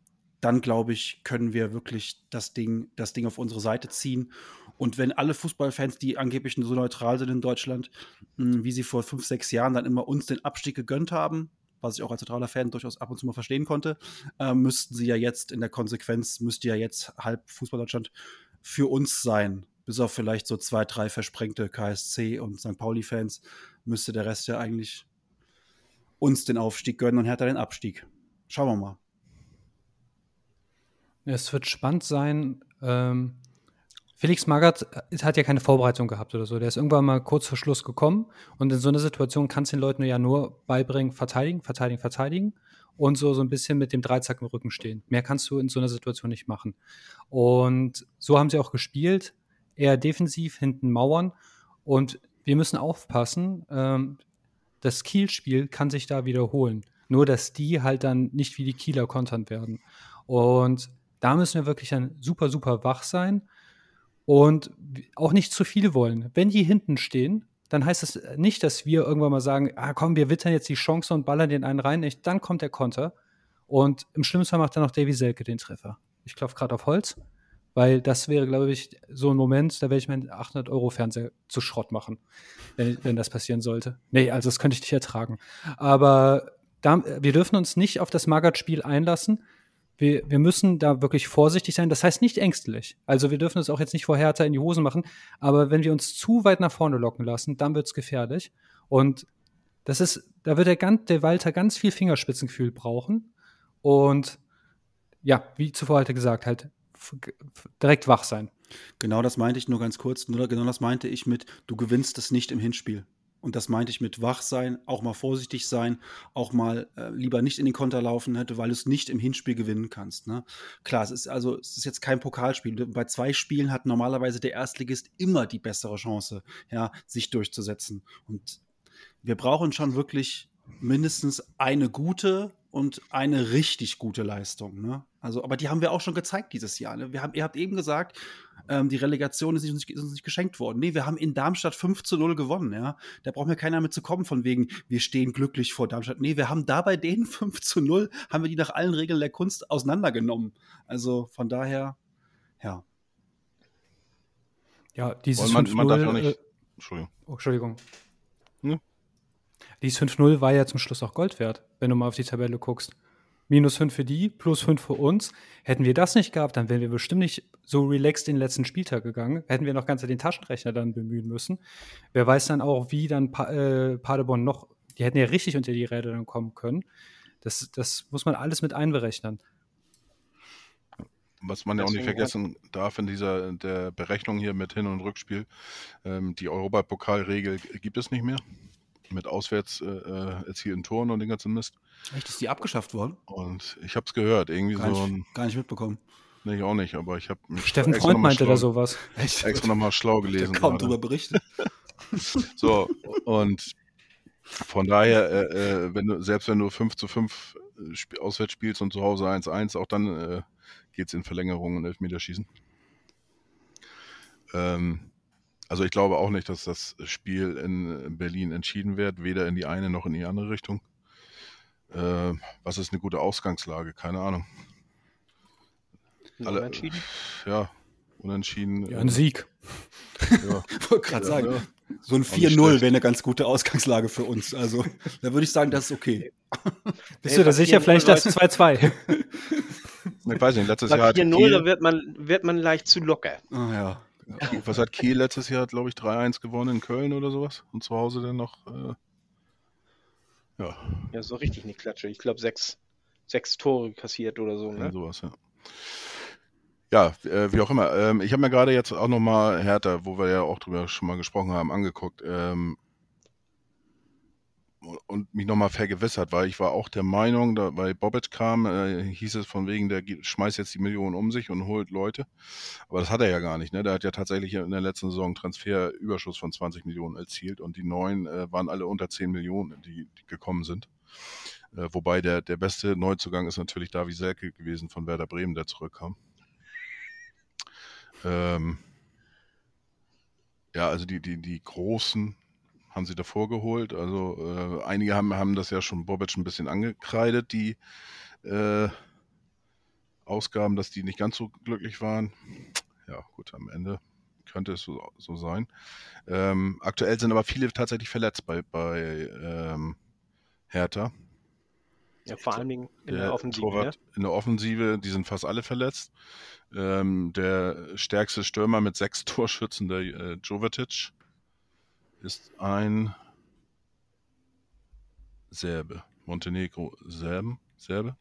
dann, glaube ich, können wir wirklich das Ding, das Ding auf unsere Seite ziehen. Und wenn alle Fußballfans, die angeblich so neutral sind in Deutschland, mh, wie sie vor fünf, sechs Jahren dann immer uns den Abstieg gegönnt haben, was ich auch als neutraler Fan durchaus ab und zu mal verstehen konnte, äh, müssten sie ja jetzt in der Konsequenz, müsste ja jetzt halb Fußball-Deutschland für uns sein. Bis auf vielleicht so zwei, drei versprengte KSC und St. Pauli-Fans müsste der Rest ja eigentlich uns den Aufstieg gönnen und Hertha den Abstieg. Schauen wir mal. Es wird spannend sein. Ähm, Felix Magath äh, hat ja keine Vorbereitung gehabt oder so. Der ist irgendwann mal kurz vor Schluss gekommen und in so einer Situation kannst du den Leuten ja nur beibringen, verteidigen, verteidigen, verteidigen und so, so ein bisschen mit dem Dreizack im Rücken stehen. Mehr kannst du in so einer Situation nicht machen. Und so haben sie auch gespielt. Eher defensiv, hinten Mauern. Und wir müssen aufpassen. Ähm, das Kiel-Spiel kann sich da wiederholen. Nur, dass die halt dann nicht wie die Kieler kontern werden. Und da müssen wir wirklich dann super, super wach sein und auch nicht zu viele wollen. Wenn die hinten stehen, dann heißt das nicht, dass wir irgendwann mal sagen, ah komm, wir wittern jetzt die Chance und ballern den einen rein. Nicht, dann kommt der Konter. Und im schlimmsten Fall macht dann noch Davy Selke den Treffer. Ich klopfe gerade auf Holz, weil das wäre, glaube ich, so ein Moment, da werde ich meinen 800 Euro Fernseher zu Schrott machen, wenn, wenn das passieren sollte. Nee, also das könnte ich nicht ertragen. Aber da, wir dürfen uns nicht auf das Magath-Spiel einlassen, wir, wir müssen da wirklich vorsichtig sein. Das heißt nicht ängstlich. Also wir dürfen es auch jetzt nicht vor Hertha in die Hosen machen. Aber wenn wir uns zu weit nach vorne locken lassen, dann wird es gefährlich. Und das ist, da wird der, der Walter ganz viel Fingerspitzengefühl brauchen. Und ja, wie zuvor halt gesagt, halt direkt wach sein. Genau das meinte ich nur ganz kurz. Nur genau das meinte ich mit, du gewinnst es nicht im Hinspiel. Und das meinte ich mit wach sein, auch mal vorsichtig sein, auch mal äh, lieber nicht in den Konter laufen hätte, weil du es nicht im Hinspiel gewinnen kannst. Ne? Klar, es ist also es ist jetzt kein Pokalspiel. Bei zwei Spielen hat normalerweise der Erstligist immer die bessere Chance, ja, sich durchzusetzen. Und wir brauchen schon wirklich mindestens eine gute und eine richtig gute Leistung. Ne? Also, aber die haben wir auch schon gezeigt dieses Jahr. Ne? Wir haben, ihr habt eben gesagt, ähm, die Relegation ist, nicht, ist uns nicht geschenkt worden. Nee, wir haben in Darmstadt 5 zu 0 gewonnen. Ja? Da braucht mir keiner mit zu kommen, von wegen, wir stehen glücklich vor Darmstadt. Nee, wir haben da bei denen 5 zu 0, haben wir die nach allen Regeln der Kunst auseinandergenommen. Also von daher, ja. Ja, dieses man, 5 -0, man darf auch nicht. Äh, Entschuldigung. Oh, Entschuldigung. Dieses 5-0 war ja zum Schluss auch Gold wert, wenn du mal auf die Tabelle guckst. Minus 5 für die, plus 5 für uns. Hätten wir das nicht gehabt, dann wären wir bestimmt nicht so relaxed den letzten Spieltag gegangen. Hätten wir noch ganz den Taschenrechner dann bemühen müssen. Wer weiß dann auch, wie dann pa äh, Paderborn noch, die hätten ja richtig unter die Räder dann kommen können. Das, das muss man alles mit einberechnen. Was man ja auch nicht vergessen darf in dieser der Berechnung hier mit Hin- und Rückspiel, ähm, die Europapokalregel gibt es nicht mehr mit auswärts äh, äh, erzielten Toren und den ganzen Mist. Echt, ist die abgeschafft worden? Und ich habe es gehört, irgendwie gar so ein. Gar nicht mitbekommen. Nee, ich auch nicht, aber ich habe Steffen Freund meinte schlau, da sowas. Echt? Extra nochmal schlau gelesen. Ich kaum darüber berichtet. so, und von daher, äh, äh, wenn du, selbst wenn du 5 zu 5 äh, auswärts spielst und zu Hause 1-1, auch dann äh, geht es in Verlängerung und Elfmeterschießen. Ähm, also ich glaube auch nicht, dass das Spiel in Berlin entschieden wird, weder in die eine noch in die andere Richtung. Äh, was ist eine gute Ausgangslage? Keine Ahnung. Alle, unentschieden? Ja, unentschieden. Ja, ein Sieg. Ja. wollte gerade sagen, ja. so ein 4-0 wäre eine ganz gute Ausgangslage für uns. Also da würde ich sagen, das ist okay. Bist du da sicher? Vielleicht das 2-2. ich weiß nicht, letztes Jahr 4-0, da wird man, wird man leicht zu locker. Ah, ja. Was hat Kiel letztes Jahr, glaube ich, 3-1 gewonnen in Köln oder sowas? Und zu Hause dann noch. Äh, ja. Ja, so richtig eine Klatsche. Ich glaube, sechs, sechs Tore kassiert oder so. Ne? Ja, sowas, ja. Ja, äh, wie auch immer. Ähm, ich habe mir gerade jetzt auch nochmal Hertha, wo wir ja auch drüber schon mal gesprochen haben, angeguckt. Ähm, und mich nochmal vergewissert, weil ich war auch der Meinung, da, bei Bobic kam, äh, hieß es von wegen, der schmeißt jetzt die Millionen um sich und holt Leute. Aber das hat er ja gar nicht. Ne? Der hat ja tatsächlich in der letzten Saison Transferüberschuss von 20 Millionen erzielt und die neuen äh, waren alle unter 10 Millionen, die, die gekommen sind. Äh, wobei der, der beste Neuzugang ist natürlich Davi Selke gewesen von Werder Bremen, der zurückkam. Ähm, ja, also die, die, die großen haben sie davor geholt. Also äh, einige haben, haben das ja schon Bobic ein bisschen angekreidet, die äh, Ausgaben, dass die nicht ganz so glücklich waren. Ja, gut, am Ende könnte es so, so sein. Ähm, aktuell sind aber viele tatsächlich verletzt bei, bei ähm, Hertha. Ja, vor allen Dingen in der, Der Offensive. Torwart Ne? in der Offensive, die sind fast alle verletzt. Ähm, der stärkste Stürmer mit sechs Torschützen, der äh, Jovetic, ist ein Serbe. Montenegro Serben, Serbe.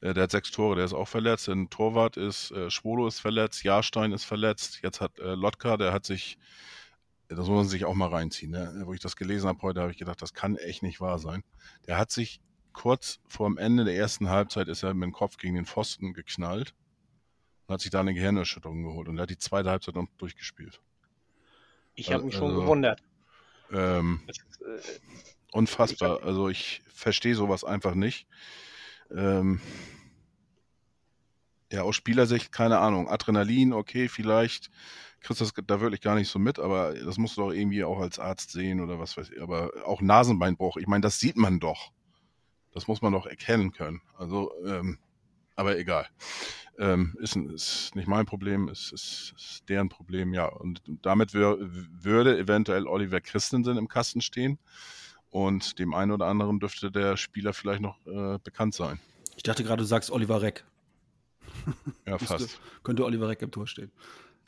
Äh, der hat sechs Tore, der ist auch verletzt. Ein Torwart ist, äh, Schwolo ist verletzt, Jahrstein ist verletzt. Jetzt hat äh, Lotka, der hat sich, das muss man sich auch mal reinziehen. Ne? Wo ich das gelesen habe heute, habe ich gedacht, das kann echt nicht wahr sein. Der hat sich kurz vor dem Ende der ersten Halbzeit ist er mit dem Kopf gegen den Pfosten geknallt und hat sich da eine Gehirnerschütterung geholt und er hat die zweite Halbzeit noch durchgespielt. Ich habe mich schon Also- gewundert. Ähm, ist, äh, unfassbar. Also ich verstehe sowas einfach nicht. Ähm, ja, aus Spielersicht, keine Ahnung. Adrenalin, okay, vielleicht kriegst du das da wirklich gar nicht so mit, aber das musst du doch irgendwie auch als Arzt sehen oder was weiß ich. Aber auch Nasenbeinbruch, ich meine, das sieht man doch. Das muss man doch erkennen können. Also, ähm, aber egal. Ähm, ist, ist nicht mein Problem, ist, ist, ist deren Problem, ja. Und damit wür würde eventuell Oliver Christensen im Kasten stehen. Und dem einen oder anderen dürfte der Spieler vielleicht noch äh, bekannt sein. Ich dachte gerade, du sagst Oliver Reck. Ja, fast. Könnte Oliver Reck im Tor stehen.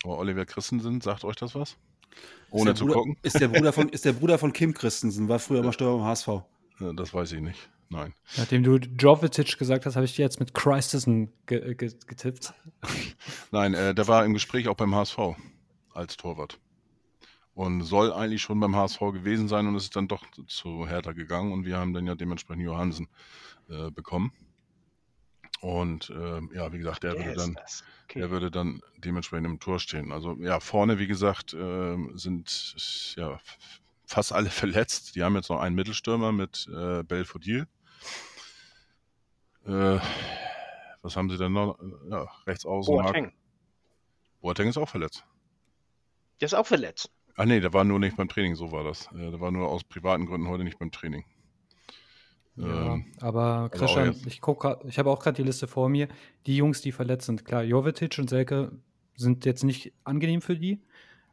Aber Oliver Christensen, sagt euch das was? Ist Ohne der zu Bruder, gucken? Ist der, Bruder von, ist der Bruder von Kim Christensen, war früher mal Steuer beim HSV. Äh, Das weiß ich nicht. Nein. Nachdem du Jovetic gesagt hast, habe ich dir jetzt mit Christensen ge ge getippt. Nein, äh, der war im Gespräch auch beim HSV als Torwart. Und soll eigentlich schon beim HSV gewesen sein und ist dann doch zu Hertha gegangen und wir haben dann ja dementsprechend Johansen äh, bekommen. Und äh, ja, wie gesagt, der, der würde dann. Okay. der würde dann dementsprechend im Tor stehen. Also ja, vorne, wie gesagt, ähm, sind ja fast alle verletzt. Die haben jetzt noch einen Mittelstürmer mit äh, Belfodil. Äh, was haben sie denn noch? Ja, rechts außen. Boateng. Boateng ist auch verletzt. Der ist auch verletzt. Ach nee, der war nur nicht beim Training, so war das. Äh, Der war nur aus privaten Gründen heute nicht beim Training. Ja, Ähm, aber auch Christian, ich guck grad, ich habe auch gerade die Liste vor mir. Die Jungs, die verletzt sind, klar, Jovetic und Selke sind jetzt nicht angenehm für die.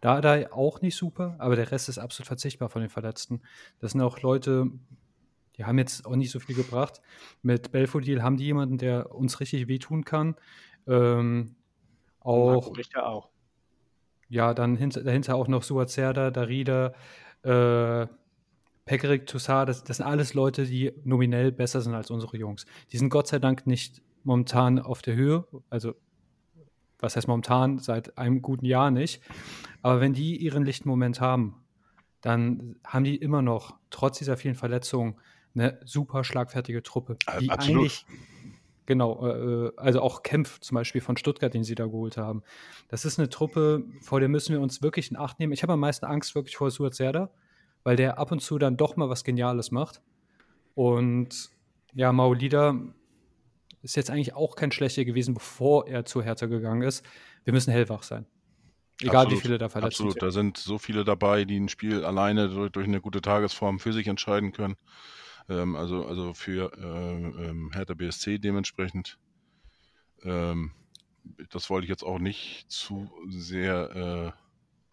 Da, da auch nicht super, aber der Rest ist absolut verzichtbar von den Verletzten. Das sind auch Leute, die haben jetzt auch nicht so viel gebracht. Mit Belfodil haben die jemanden, der uns richtig wehtun kann. Ähm, auch Richter auch. ja, dann hinter, dahinter auch noch Suazerda, Darida, äh, Pekarik, Toussaint, das, das sind alles Leute, die nominell besser sind als unsere Jungs. Die sind Gott sei Dank nicht momentan auf der Höhe, also was heißt momentan, seit einem guten Jahr nicht. Aber wenn die ihren lichten Moment haben, dann haben die immer noch, trotz dieser vielen Verletzungen, eine super schlagfertige Truppe, die absolut. eigentlich Genau, äh, also auch Kempf zum Beispiel von Stuttgart, den sie da geholt haben. Das ist eine Truppe, vor der müssen wir uns wirklich in Acht nehmen. Ich habe am meisten Angst wirklich vor Suazerda, weil der ab und zu dann doch mal was Geniales macht. Und ja, Maulida ist jetzt eigentlich auch kein schlechter gewesen, bevor er zu Hertha gegangen ist. Wir müssen hellwach sein. Egal Absolut, wie viele da verletzt Absolut, sind. da sind so viele dabei, die ein Spiel alleine durch, durch eine gute Tagesform für sich entscheiden können. Ähm, also, also für äh, ähm, Hertha BSC dementsprechend. Ähm, das wollte ich jetzt auch nicht zu sehr äh,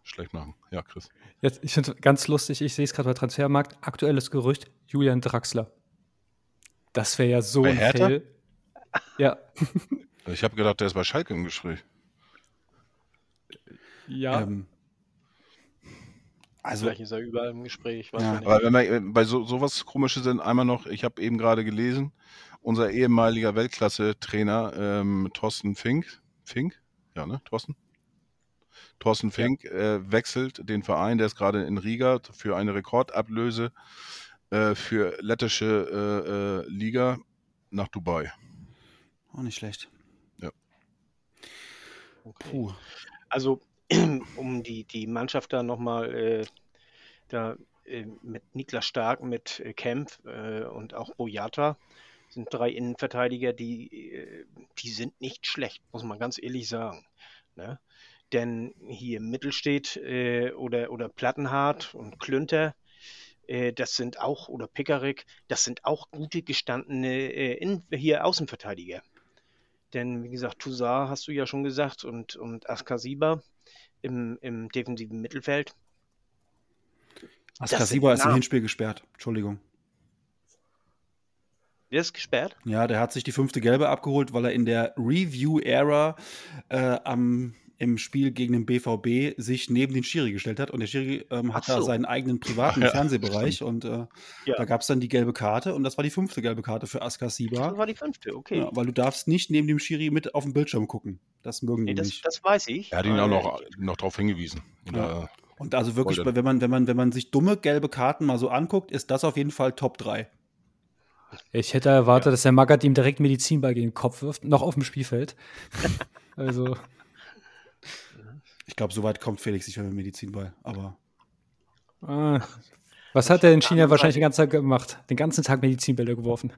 schlecht machen. Ja, Chris. Jetzt, ich finde es ganz lustig, ich sehe es gerade bei Transfermarkt, aktuelles Gerücht, Julian Draxler. Das wäre ja so Bei ein Hertha? Fail. Ja, Ich habe gedacht, der ist bei Schalke im Gespräch. ja. Ähm, also, Vielleicht ist er überall im Gespräch. Weiß Ja. Aber wenn wir äh, bei so, sowas Komisches sind, einmal noch, ich habe eben gerade gelesen, unser ehemaliger Weltklasse-Trainer ähm, Thorsten Fink, Fink, ja, ne, Thorsten? Thorsten Fink äh, wechselt den Verein, der ist gerade in Riga für eine Rekordablöse äh, für lettische äh, äh, Liga nach Dubai. Auch nicht schlecht. Okay. Puh. Also, um die, die Mannschaft da nochmal äh, da äh, mit Niklas Stark, mit äh, Kempf äh, und auch Boyata sind drei Innenverteidiger, die, äh, die sind nicht schlecht, muss man ganz ehrlich sagen. Ne? Denn hier im Mittel steht äh, oder, oder Plattenhardt und Klünter, äh, das sind auch, oder Pickerick, das sind auch gute gestandene äh, in, hier Außenverteidiger. Denn wie gesagt, Toussaint hast du ja schon gesagt und, und Askasiba im, im defensiven Mittelfeld. Askasiba ist im Hinspiel gesperrt. Entschuldigung. Wer ist gesperrt? Ja, der hat sich die fünfte Gelbe abgeholt, weil er in der Review-Era äh, am im Spiel gegen den BVB sich neben den Schiri gestellt hat. Und der Schiri ähm, hat so. da seinen eigenen privaten ja, Fernsehbereich und äh, ja. da gab es dann die gelbe Karte und das war die fünfte gelbe Karte für Askar Siba. Das war die fünfte, okay. Ja, weil du darfst nicht neben dem Schiri mit auf dem Bildschirm gucken. Das mögen nee, die das, nicht. Das weiß ich. Er hat ihn auch noch, noch darauf hingewiesen. Ja. Und also wirklich, Golden. wenn man, wenn, man, wenn man sich dumme gelbe Karten mal so anguckt, ist das auf jeden Fall Top 3. Ich hätte erwartet, dass der Magath ihm direkt Medizinball gegen den Kopf wirft, noch auf dem Spielfeld. also. Ich glaube, so weit kommt Felix sicher mit Medizinball, aber. Ah, was hat er in China wahrscheinlich den ganzen Tag gemacht? Den ganzen Tag Medizinbälle geworfen.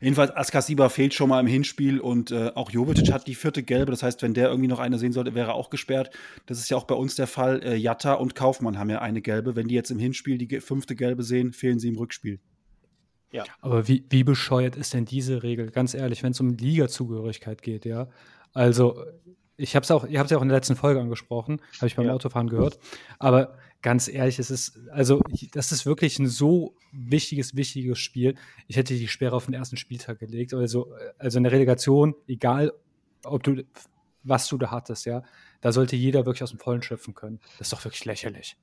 Jedenfalls, Askasiba fehlt schon mal im Hinspiel und äh, auch Jovic hat die vierte gelbe. Das heißt, wenn der irgendwie noch eine sehen sollte, wäre er auch gesperrt. Das ist ja auch bei uns der Fall. Äh, Jatta und Kaufmann haben ja eine gelbe. Wenn die jetzt im Hinspiel die fünfte gelbe sehen, fehlen sie im Rückspiel. Ja. Aber wie, wie bescheuert ist denn diese Regel? Ganz ehrlich, wenn es um Liga-Zugehörigkeit geht, ja. Also, ich habe es auch, ihr habt es ja auch in der letzten Folge angesprochen, habe ich beim ja. Autofahren gehört. Aber ganz ehrlich, es ist, also, das ist wirklich ein so wichtiges, wichtiges Spiel. Ich hätte die Sperre auf den ersten Spieltag gelegt. Also, also in der Relegation, egal, ob du, was du da hattest, ja, da sollte jeder wirklich aus dem Vollen schöpfen können. Das ist doch wirklich lächerlich.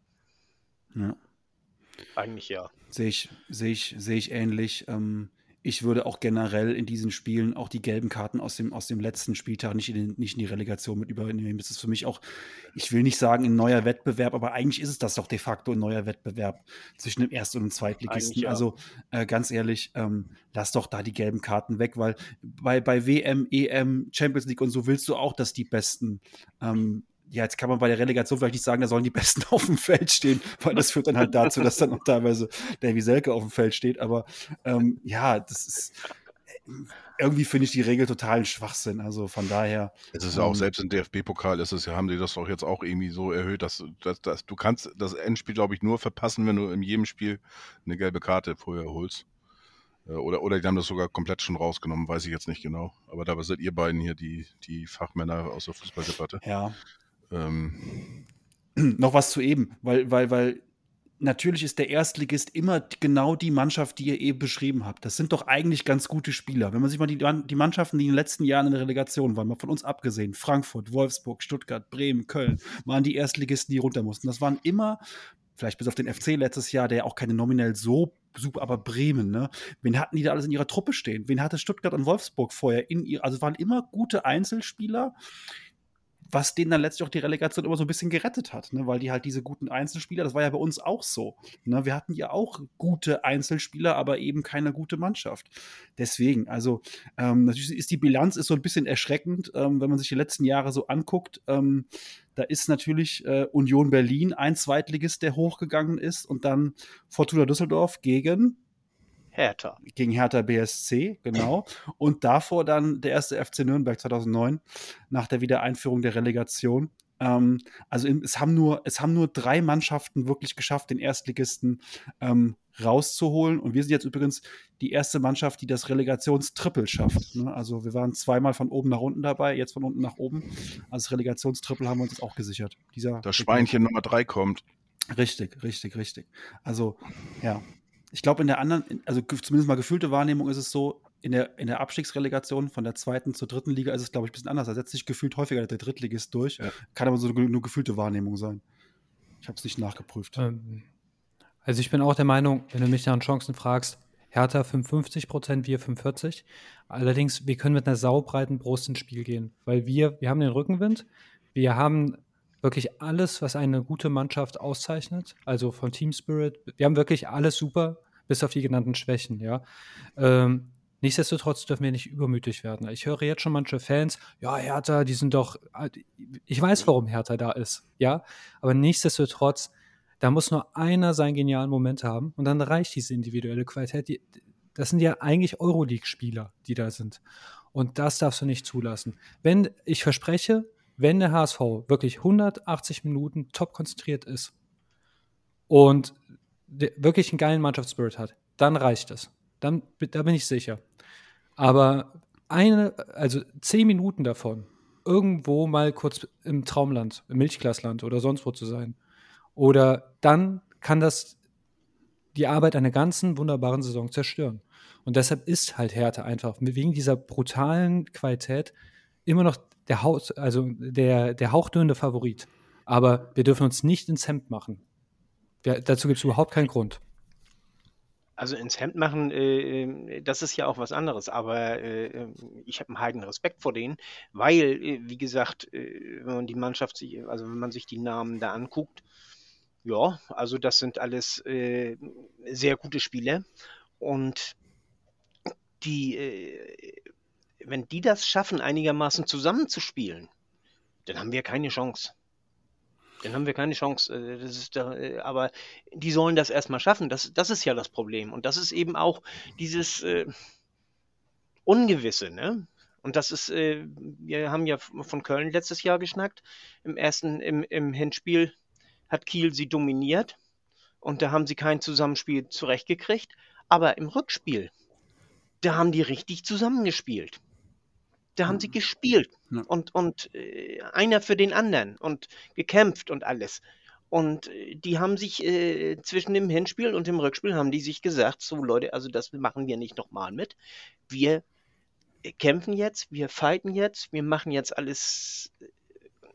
Ja. Eigentlich ja. Sehe ich, sehe ich, sehe ich ähnlich. Ähm, ich würde auch generell in diesen Spielen auch die gelben Karten aus dem, aus dem letzten Spieltag nicht in, den, nicht in die Relegation mit übernehmen. Das ist für mich auch, ich will nicht sagen ein neuer Wettbewerb, aber eigentlich ist es das doch de facto ein neuer Wettbewerb zwischen dem Erst- und dem Zweitligisten. Ja. Also äh, ganz ehrlich, ähm, lass doch da die gelben Karten weg, weil bei, bei WM, EM, Champions League und so willst du auch, dass die Besten ähm, ja, jetzt kann man bei der Relegation vielleicht nicht sagen, da sollen die Besten auf dem Feld stehen, weil das führt dann halt dazu, dass dann auch teilweise Davy Selke auf dem Feld steht. Aber ähm, ja, das ist irgendwie finde ich die Regel totalen Schwachsinn. Also von daher. Es ist ja ähm, auch selbst im DFB-Pokal ist es ja, haben die das doch jetzt auch irgendwie so erhöht, dass, dass, dass du kannst das Endspiel, glaube ich, nur verpassen, wenn du in jedem Spiel eine gelbe Karte vorher holst. Äh, oder, oder die haben das sogar komplett schon rausgenommen, weiß ich jetzt nicht genau. Aber dabei seid ihr beiden hier die, die Fachmänner aus der Fußballdebatte. Ja, ähm. Noch was zu eben, weil, weil, weil natürlich ist der Erstligist immer genau die Mannschaft, die ihr eben beschrieben habt. Das sind doch eigentlich ganz gute Spieler. Wenn man sich mal die, die Mannschaften, die in den letzten Jahren in der Relegation waren, mal von uns abgesehen, Frankfurt, Wolfsburg, Stuttgart, Bremen, Köln, waren die Erstligisten, die runter mussten. Das waren immer, vielleicht bis auf den FC letztes Jahr, der auch keine nominell so super, aber Bremen, ne? Wen hatten die da alles in ihrer Truppe stehen? Wen hatte Stuttgart und Wolfsburg vorher in ihr? Also waren immer gute Einzelspieler, was denen dann letztlich auch die Relegation immer so ein bisschen gerettet hat, ne? weil die halt diese guten Einzelspieler, das war ja bei uns auch so. Ne? Wir hatten ja auch gute Einzelspieler, aber eben keine gute Mannschaft. Deswegen, also ähm, natürlich ist die Bilanz ist so ein bisschen erschreckend, ähm, wenn man sich die letzten Jahre so anguckt. Ähm, da ist natürlich äh, Union Berlin ein Zweitligist, der hochgegangen ist und dann Fortuna Düsseldorf gegen Hertha. Gegen Hertha BSC, genau. Und davor dann der erste FC Nürnberg 2009 nach der Wiedereinführung der Relegation. Ähm, also es haben, nur, es haben nur drei Mannschaften wirklich geschafft, den Erstligisten ähm, rauszuholen. Und wir sind jetzt übrigens die erste Mannschaft, die das Relegationstrippel schafft. Ne? Also wir waren zweimal von oben nach unten dabei, jetzt von unten nach oben. Also das Relegationstrippel haben wir uns auch gesichert. Dieser das Schweinchen Nummer drei kommt. Richtig, richtig, richtig. Also ja, ich glaube, in der anderen, also zumindest mal gefühlte Wahrnehmung ist es so, in der, in der Abstiegsrelegation von der zweiten zur dritten Liga ist es, glaube ich, ein bisschen anders. Da setzt sich gefühlt häufiger der Drittligist durch. Ja. Kann aber so nur gefühlte Wahrnehmung sein. Ich habe es nicht nachgeprüft. Ähm, also ich bin auch der Meinung, wenn du mich nach Chancen fragst, Hertha 55 Prozent, wir 45. Allerdings, wir können mit einer saubreiten Brust ins Spiel gehen, weil wir, wir haben den Rückenwind, wir haben wirklich alles, was eine gute Mannschaft auszeichnet, also von Team Spirit. Wir haben wirklich alles super, bis auf die genannten Schwächen, ja. Ähm, nichtsdestotrotz dürfen wir nicht übermütig werden. Ich höre jetzt schon manche Fans, ja, Hertha, die sind doch, ich weiß, warum Hertha da ist, ja, aber nichtsdestotrotz, da muss nur einer seinen genialen Moment haben und dann reicht diese individuelle Qualität. Die, das sind ja eigentlich Euroleague-Spieler, die da sind. Und das darfst du nicht zulassen. Wenn, ich verspreche, wenn der HSV wirklich 180 Minuten top konzentriert ist und wirklich einen geilen Mannschaftsspirit hat, dann reicht es. Dann, da bin ich sicher. Aber eine, also zehn Minuten davon, irgendwo mal kurz im Traumland, im Milchglasland oder sonst wo zu sein. Oder dann kann das die Arbeit einer ganzen wunderbaren Saison zerstören. Und deshalb ist halt Härte einfach wegen dieser brutalen Qualität immer noch der Haus, also der, der hauchdünnende Favorit. Aber wir dürfen uns nicht ins Hemd machen. Wir, dazu gibt es überhaupt keinen Grund. Also ins Hemd machen, äh, äh, das ist ja auch was anderes, aber äh, ich habe einen heiden Respekt vor denen, weil, äh, wie gesagt, äh, wenn man die Mannschaft sich, also wenn man sich die Namen da anguckt, ja, also das sind alles äh, sehr gute Spieler und die, wenn die das schaffen, einigermaßen zusammenzuspielen, dann haben wir keine Chance. Dann haben wir keine Chance. Äh, da, äh, aber die sollen das erstmal schaffen. Das, das ist ja das Problem. Und das ist eben auch dieses äh, Ungewisse, ne? Und das ist, äh, wir haben ja von Köln letztes Jahr geschnackt. Im ersten, im, im Hinspiel hat Kiel sie dominiert und da haben sie kein Zusammenspiel zurechtgekriegt. Aber im Rückspiel, da haben die richtig zusammengespielt. Da haben sie gespielt ja. und, und äh, einer für den anderen und gekämpft und alles. Und äh, die haben sich äh, zwischen dem Hinspiel und dem Rückspiel haben die sich gesagt, so Leute, also das machen wir nicht nochmal mit. Wir äh, kämpfen jetzt, wir fighten jetzt, wir machen jetzt alles äh,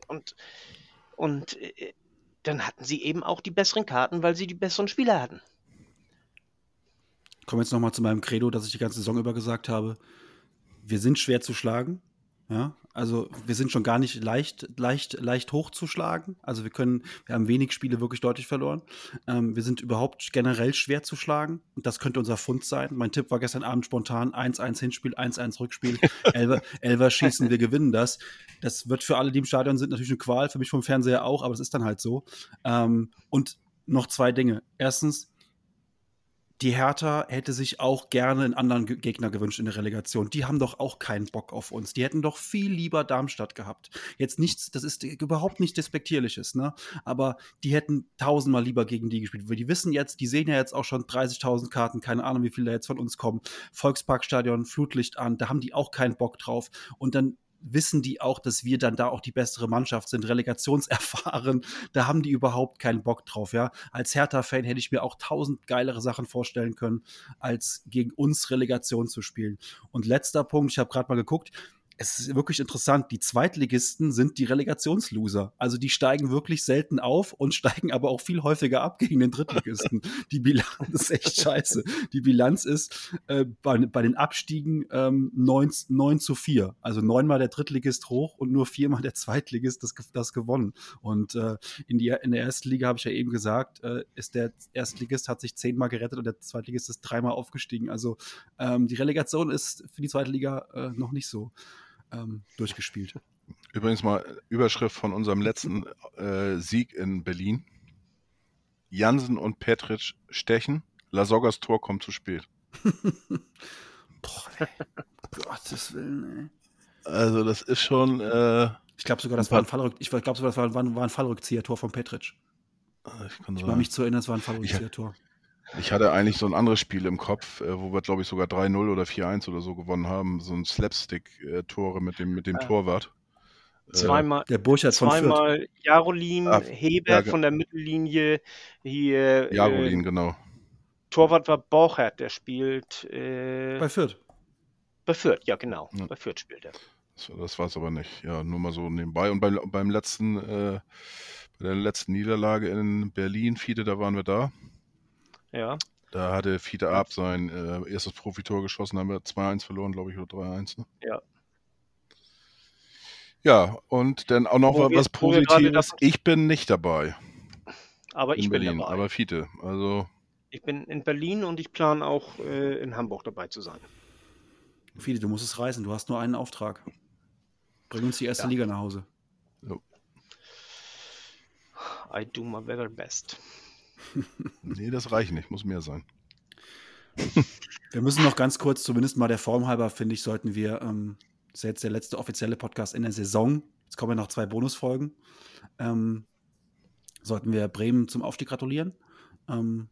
und, und dann hatten sie eben auch die besseren Karten, weil sie die besseren Spieler hatten. Ich komme jetzt nochmal zu meinem Credo, das ich die ganze Saison über gesagt habe wir sind schwer zu schlagen. Ja, also wir sind schon gar nicht leicht, leicht, leicht hochzuschlagen. Also wir können, wir haben wenig Spiele wirklich deutlich verloren. Ähm, wir sind überhaupt generell schwer zu schlagen. Und das könnte unser Fund sein. Mein Tipp war gestern Abend spontan 1-1 Hinspiel, 1-1 Rückspiel, Elver, Elver schießen, wir gewinnen das. Das wird für alle, die im Stadion sind, natürlich eine Qual, für mich vom Fernseher auch, aber es ist dann halt so. Ähm, und noch zwei Dinge. Erstens, die Hertha hätte sich auch gerne einen anderen Gegner gewünscht in der Relegation. Die haben doch auch keinen Bock auf uns. Die hätten doch viel lieber Darmstadt gehabt. Jetzt nichts, das ist überhaupt nicht despektierliches, ne? Aber die hätten tausendmal lieber gegen die gespielt. Weil die wissen jetzt, die sehen ja jetzt auch schon 30.000 Karten, keine Ahnung, wie viele da jetzt von uns kommen. Volksparkstadion, Flutlicht an, da haben die auch keinen Bock drauf. Und dann wissen die auch, dass wir dann da auch die bessere Mannschaft sind, relegationserfahren. Da haben die überhaupt keinen Bock drauf, ja. Als Hertha-Fan hätte ich mir auch tausend geilere Sachen vorstellen können, als gegen uns Relegation zu spielen. Und letzter Punkt, ich habe gerade mal geguckt, es ist wirklich interessant, die Zweitligisten sind die Relegationsloser. Also die steigen wirklich selten auf und steigen aber auch viel häufiger ab gegen den Drittligisten. die Bilanz ist echt scheiße. Die Bilanz ist äh, bei, bei, den Abstiegen ähm, 9, 9 zu 4. Also neunmal der Drittligist hoch und nur viermal der Zweitligist das, das gewonnen. Und äh, in, die, in der ersten Liga habe ich ja eben gesagt, äh, ist der Erstligist hat sich zehnmal gerettet und der Zweitligist ist dreimal aufgestiegen. Also ähm, die Relegation ist für die zweite Liga äh, noch nicht so ähm, durchgespielt. Übrigens mal Überschrift von unserem letzten äh, Sieg in Berlin. Jansen und Petric stechen. Lasoggas Tor kommt zu spät. Boah, ey. Gottes Willen, ey. Also das ist schon. Äh, ich glaube sogar, das war ein Fallrück ich glaube sogar, das war, war, war ein Fallrückzieher-Tor von Petric. Ich, kann ich meine mich zu erinnern, es war ein Fallrückzieher-Tor. Ich hatte eigentlich so ein anderes Spiel im Kopf, äh, wo wir, glaube ich, sogar 3-0 oder 4-1 oder so gewonnen haben. So ein Slapstick-Tore mit dem, mit dem ja. Torwart. Äh, zweimal, der Burchard zweimal Jarolin, ah, Heber ja, von der Mittellinie. Hier, Jarolin, äh, genau. Torwart war Borchert, der spielt. Äh, bei Fürth. Bei Fürth, ja, genau. Ja. Bei Fürth spielt er. Das, das war es aber nicht. Ja, nur mal so nebenbei. Und beim, beim letzten, äh, bei der letzten Niederlage in Berlin, Fiete, da waren wir da. Ja. Da hatte Fiete Ab sein äh, erstes Profitor geschossen, haben wir 2-1 verloren, glaube ich, oder 3-1. Ne? Ja. Ja, und dann auch noch wo was wir, Positives. Ich bin nicht dabei. Aber ich in bin Berlin, dabei. aber Fiete, also. Ich bin in Berlin und ich plane auch äh, in Hamburg dabei zu sein. Fiete, du musst es reißen, du hast nur einen Auftrag. Bring uns die erste ja. Liga nach Hause. So. I do my very best. Nee, das reicht nicht, muss mehr sein. wir müssen noch ganz kurz, zumindest mal der Form halber, finde ich, sollten wir, ähm, das ist jetzt der letzte offizielle Podcast in der Saison, jetzt kommen ja noch zwei Bonusfolgen, ähm, sollten wir Bremen zum Aufstieg gratulieren. Ähm,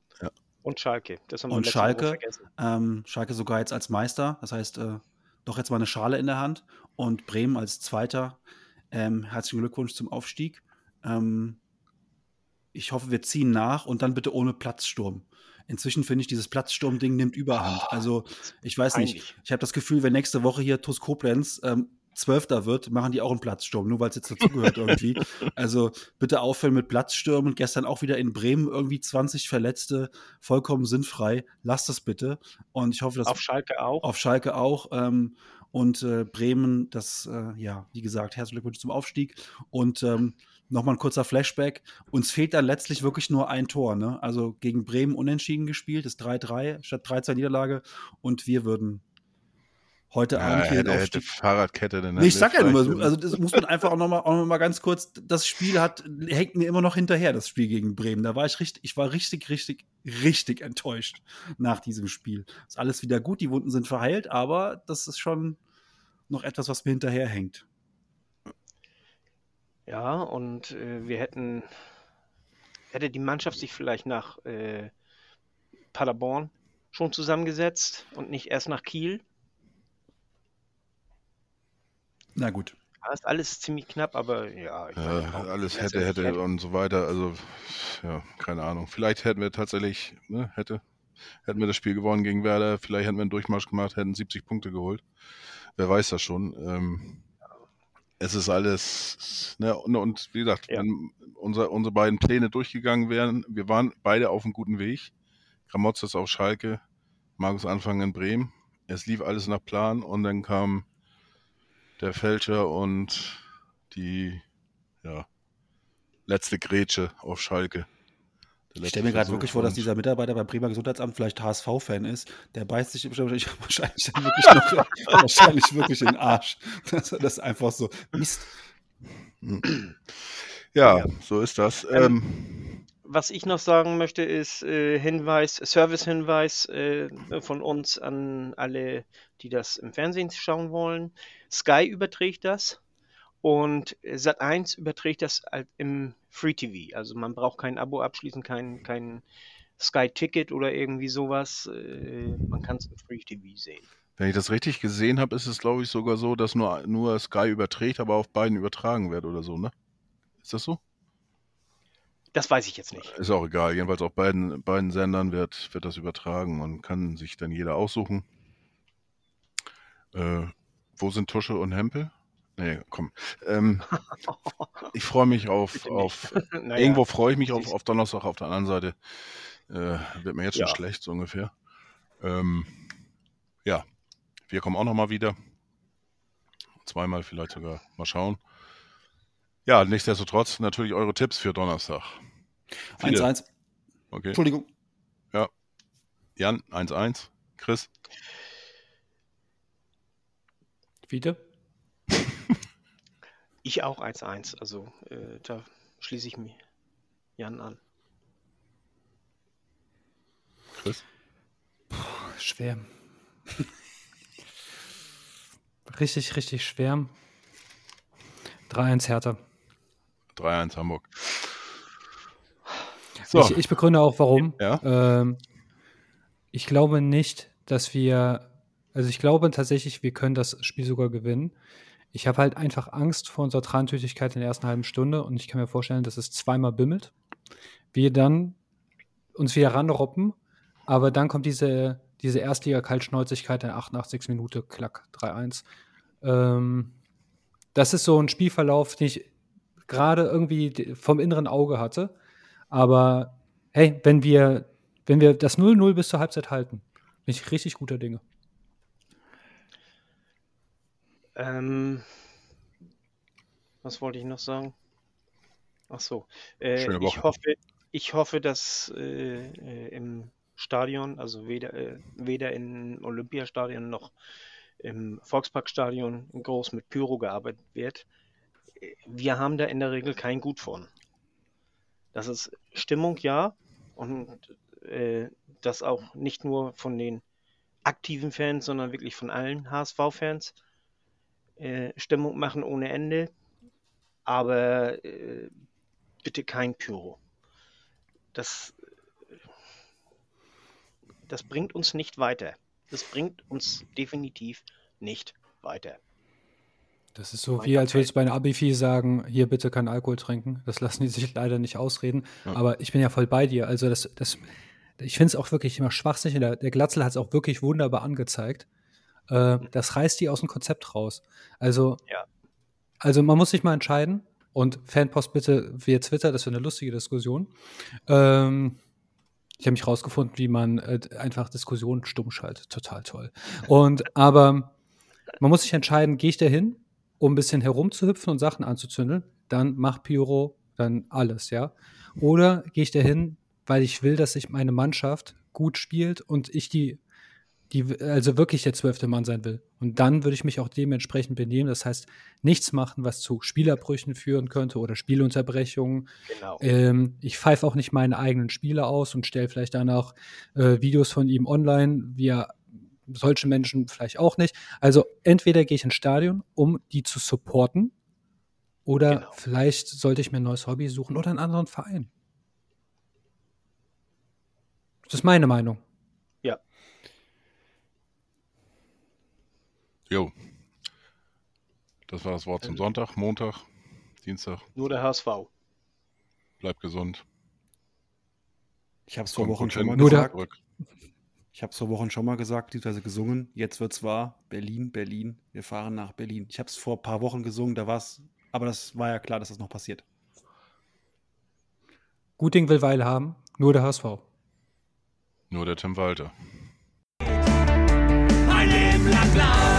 Und Schalke. Das haben wir Und Schalke, vergessen. ähm, Schalke sogar jetzt als Meister, das heißt, äh, doch jetzt mal eine Schale in der Hand. Und Bremen als Zweiter. Ähm, herzlichen Glückwunsch zum Aufstieg. Ähm, ich hoffe, wir ziehen nach und dann bitte ohne Platzsturm. Inzwischen finde ich, dieses Platzsturm-Ding nimmt Überhand. Also, ich weiß nicht. Peinlich. Ich habe das Gefühl, wenn nächste Woche hier TuS Koblenz ähm, Zwölfter wird, machen die auch einen Platzsturm, nur weil es jetzt dazugehört irgendwie. Also bitte aufhören mit Platzstürmen. Gestern auch wieder in Bremen irgendwie 20 Verletzte, vollkommen sinnfrei. Lasst das bitte. Und ich hoffe, dass Auf Schalke auch. auf Schalke auch. Ähm, und äh, Bremen, das, äh, ja, wie gesagt, herzlichen Glückwunsch zum Aufstieg. Und ähm, nochmal ein kurzer Flashback. Uns fehlt dann letztlich wirklich nur ein Tor. Ne? Also gegen Bremen unentschieden gespielt, ist 3-3 statt 3-2 Niederlage. Und wir würden heute Ja, Abend hier den hätte, hätte. Fahrradkette. Dann Nee, ich sag ja nur, also das muss man einfach auch nochmal noch mal ganz kurz, das Spiel hat, hängt mir immer noch hinterher, das Spiel gegen Bremen. Da war ich richtig, ich war richtig, richtig, richtig enttäuscht nach diesem Spiel. Ist alles wieder gut, die Wunden sind verheilt, aber das ist schon noch etwas, was mir hinterher hängt. Ja, und äh, wir hätten, hätte die Mannschaft sich vielleicht nach äh, Paderborn schon zusammengesetzt und nicht erst nach Kiel. Na gut. Ja, ist alles ziemlich knapp, aber ja, ich meine, Ja, warum- alles hätte, ja, hätte und so weiter. Also, ja, keine Ahnung. Vielleicht hätten wir tatsächlich, ne, hätte, hätten wir das Spiel gewonnen gegen Werder. Vielleicht hätten wir einen Durchmarsch gemacht, hätten 70 Punkte geholt. Wer weiß das schon. Ähm, es ist alles, ne, und, wie gesagt, Ja. wenn unser, unsere beiden Pläne durchgegangen wären, wir waren beide auf einem guten Weg. Gramozis auf Schalke, Markus Anfang in Bremen. Es lief alles nach Plan und dann kam der Fälscher und die ja, letzte Grätsche auf Schalke. Ich stelle mir gerade wirklich vor, dass dieser Mitarbeiter beim Bremer Gesundheitsamt vielleicht HSV-Fan ist. Der beißt sich wahrscheinlich, wahrscheinlich dann wirklich noch, wahrscheinlich wirklich in den Arsch. Das, das ist einfach so. Mist. Ja, Ja. so ist das. Ähm, Ähm, Was ich noch sagen möchte, ist äh, Hinweis, Service-Hinweis äh, von uns an alle, die das im Fernsehen schauen wollen. Sky überträgt das und Sat1 überträgt das halt im Free TV. Also man braucht kein Abo abschließen, kein, kein Sky-Ticket oder irgendwie sowas. Äh, man kann es im Free TV sehen. wenn ich das richtig gesehen habe, ist es, glaube ich, sogar so, dass nur, nur Sky überträgt, aber auf beiden übertragen wird oder so, ne? Ist das so? Das weiß ich jetzt nicht. Ist auch egal. Jedenfalls auf beiden, beiden Sendern wird, wird das übertragen und kann sich dann jeder aussuchen. Äh, wo sind Tusche und Hempel? Nee, komm. Ähm, ich freue mich auf, auf Naja, Irgendwo freue ich mich auf, auf Donnerstag, auf der anderen Seite äh, wird mir jetzt schon Ja. schlecht, so ungefähr. Ähm, ja, wir kommen auch nochmal wieder. Zweimal vielleicht sogar. Mal schauen. Ja, nichtsdestotrotz natürlich eure Tipps für Donnerstag. Viele. 1-1. Okay. Entschuldigung. Jan, 1-1. Chris, Fiete? Ich auch 1-1. Also äh, da schließe ich mich Jan an. Chris. Schwer. richtig, richtig schwer. 3-1 Hertha. 3-1 Hamburg. So, Ich, ich begründe auch, warum. Ja. Ähm, ich glaube nicht, dass wir, also ich glaube tatsächlich, wir können das Spiel sogar gewinnen. Ich habe halt einfach Angst vor unserer Trantüchtigkeit in der ersten halben Stunde und ich kann mir vorstellen, dass es zweimal bimmelt. Wir dann uns wieder ranroppen, aber dann kommt diese, diese Erstliga-Kaltschnäuzigkeit in der 88. Minute, klack, 3-1. Ähm, das ist so ein Spielverlauf, den ich gerade irgendwie vom inneren Auge hatte. Aber hey, wenn wir, wenn wir das 0-0 bis zur Halbzeit halten, bin ich richtig guter Dinge. Ähm, was wollte ich noch sagen? Ach so. Äh, ich hoffe, ich hoffe, dass äh, äh, im Stadion, also weder, äh, weder im Olympiastadion noch im Volksparkstadion groß mit Pyro gearbeitet wird. Wir haben da in der Regel kein Gut von. Das ist Stimmung, ja, und äh, das auch nicht nur von den aktiven Fans, sondern wirklich von allen HSV-Fans äh, Stimmung machen ohne Ende, aber äh, bitte kein Pyro. Das, äh, das bringt uns nicht weiter. Das bringt uns definitiv nicht weiter. Das ist so wie, als würdest du bei einer Abifi sagen, hier bitte kein Alkohol trinken. Das lassen die sich leider nicht ausreden. Ja. Aber ich bin ja voll bei dir. Also das, das, ich finde es auch wirklich immer schwachsinnig. Der, der Glatzel hat es auch wirklich wunderbar angezeigt. Äh, das reißt die aus dem Konzept raus. Also, Ja. also man muss sich mal entscheiden. Und Fanpost bitte via Twitter, das wäre eine lustige Diskussion. Ähm, ich habe mich rausgefunden, wie man äh, einfach Diskussionen stumm schaltet. Total toll. Und aber man muss sich entscheiden, gehe ich da hin, um ein bisschen herumzuhüpfen und Sachen anzuzündeln, dann mach Pyro, dann alles, ja. Oder gehe ich da hin, weil ich will, dass sich meine Mannschaft gut spielt und ich die, die, also wirklich der zwölfte Mann sein will. Und dann würde ich mich auch dementsprechend benehmen. Das heißt, nichts machen, was zu Spielerbrüchen führen könnte oder Spielunterbrechungen. Genau. Ähm, ich pfeife auch nicht meine eigenen Spiele aus und stelle vielleicht danach äh, Videos von ihm online, wie er solche Menschen vielleicht auch nicht. Also entweder gehe ich ins Stadion, um die zu supporten, oder Genau. vielleicht sollte ich mir ein neues Hobby suchen oder einen anderen Verein. Das ist meine Meinung. Jo. Das war das Wort zum Sonntag, Montag, Dienstag. Nur der HSV. Bleibt gesund. Ich habe es vor Wochen schon mal Nur der- gesagt. Zurück. Ich habe es vor Wochen schon mal gesagt, beziehungsweise gesungen. Jetzt wird's wahr. Berlin, Berlin. Wir fahren nach Berlin. Ich habe es vor ein paar Wochen gesungen, da war's, aber das war ja klar, dass das noch passiert. Gut Ding will Weile haben, nur der HSV. Nur der Tim Walter. Ein Leben lang blau.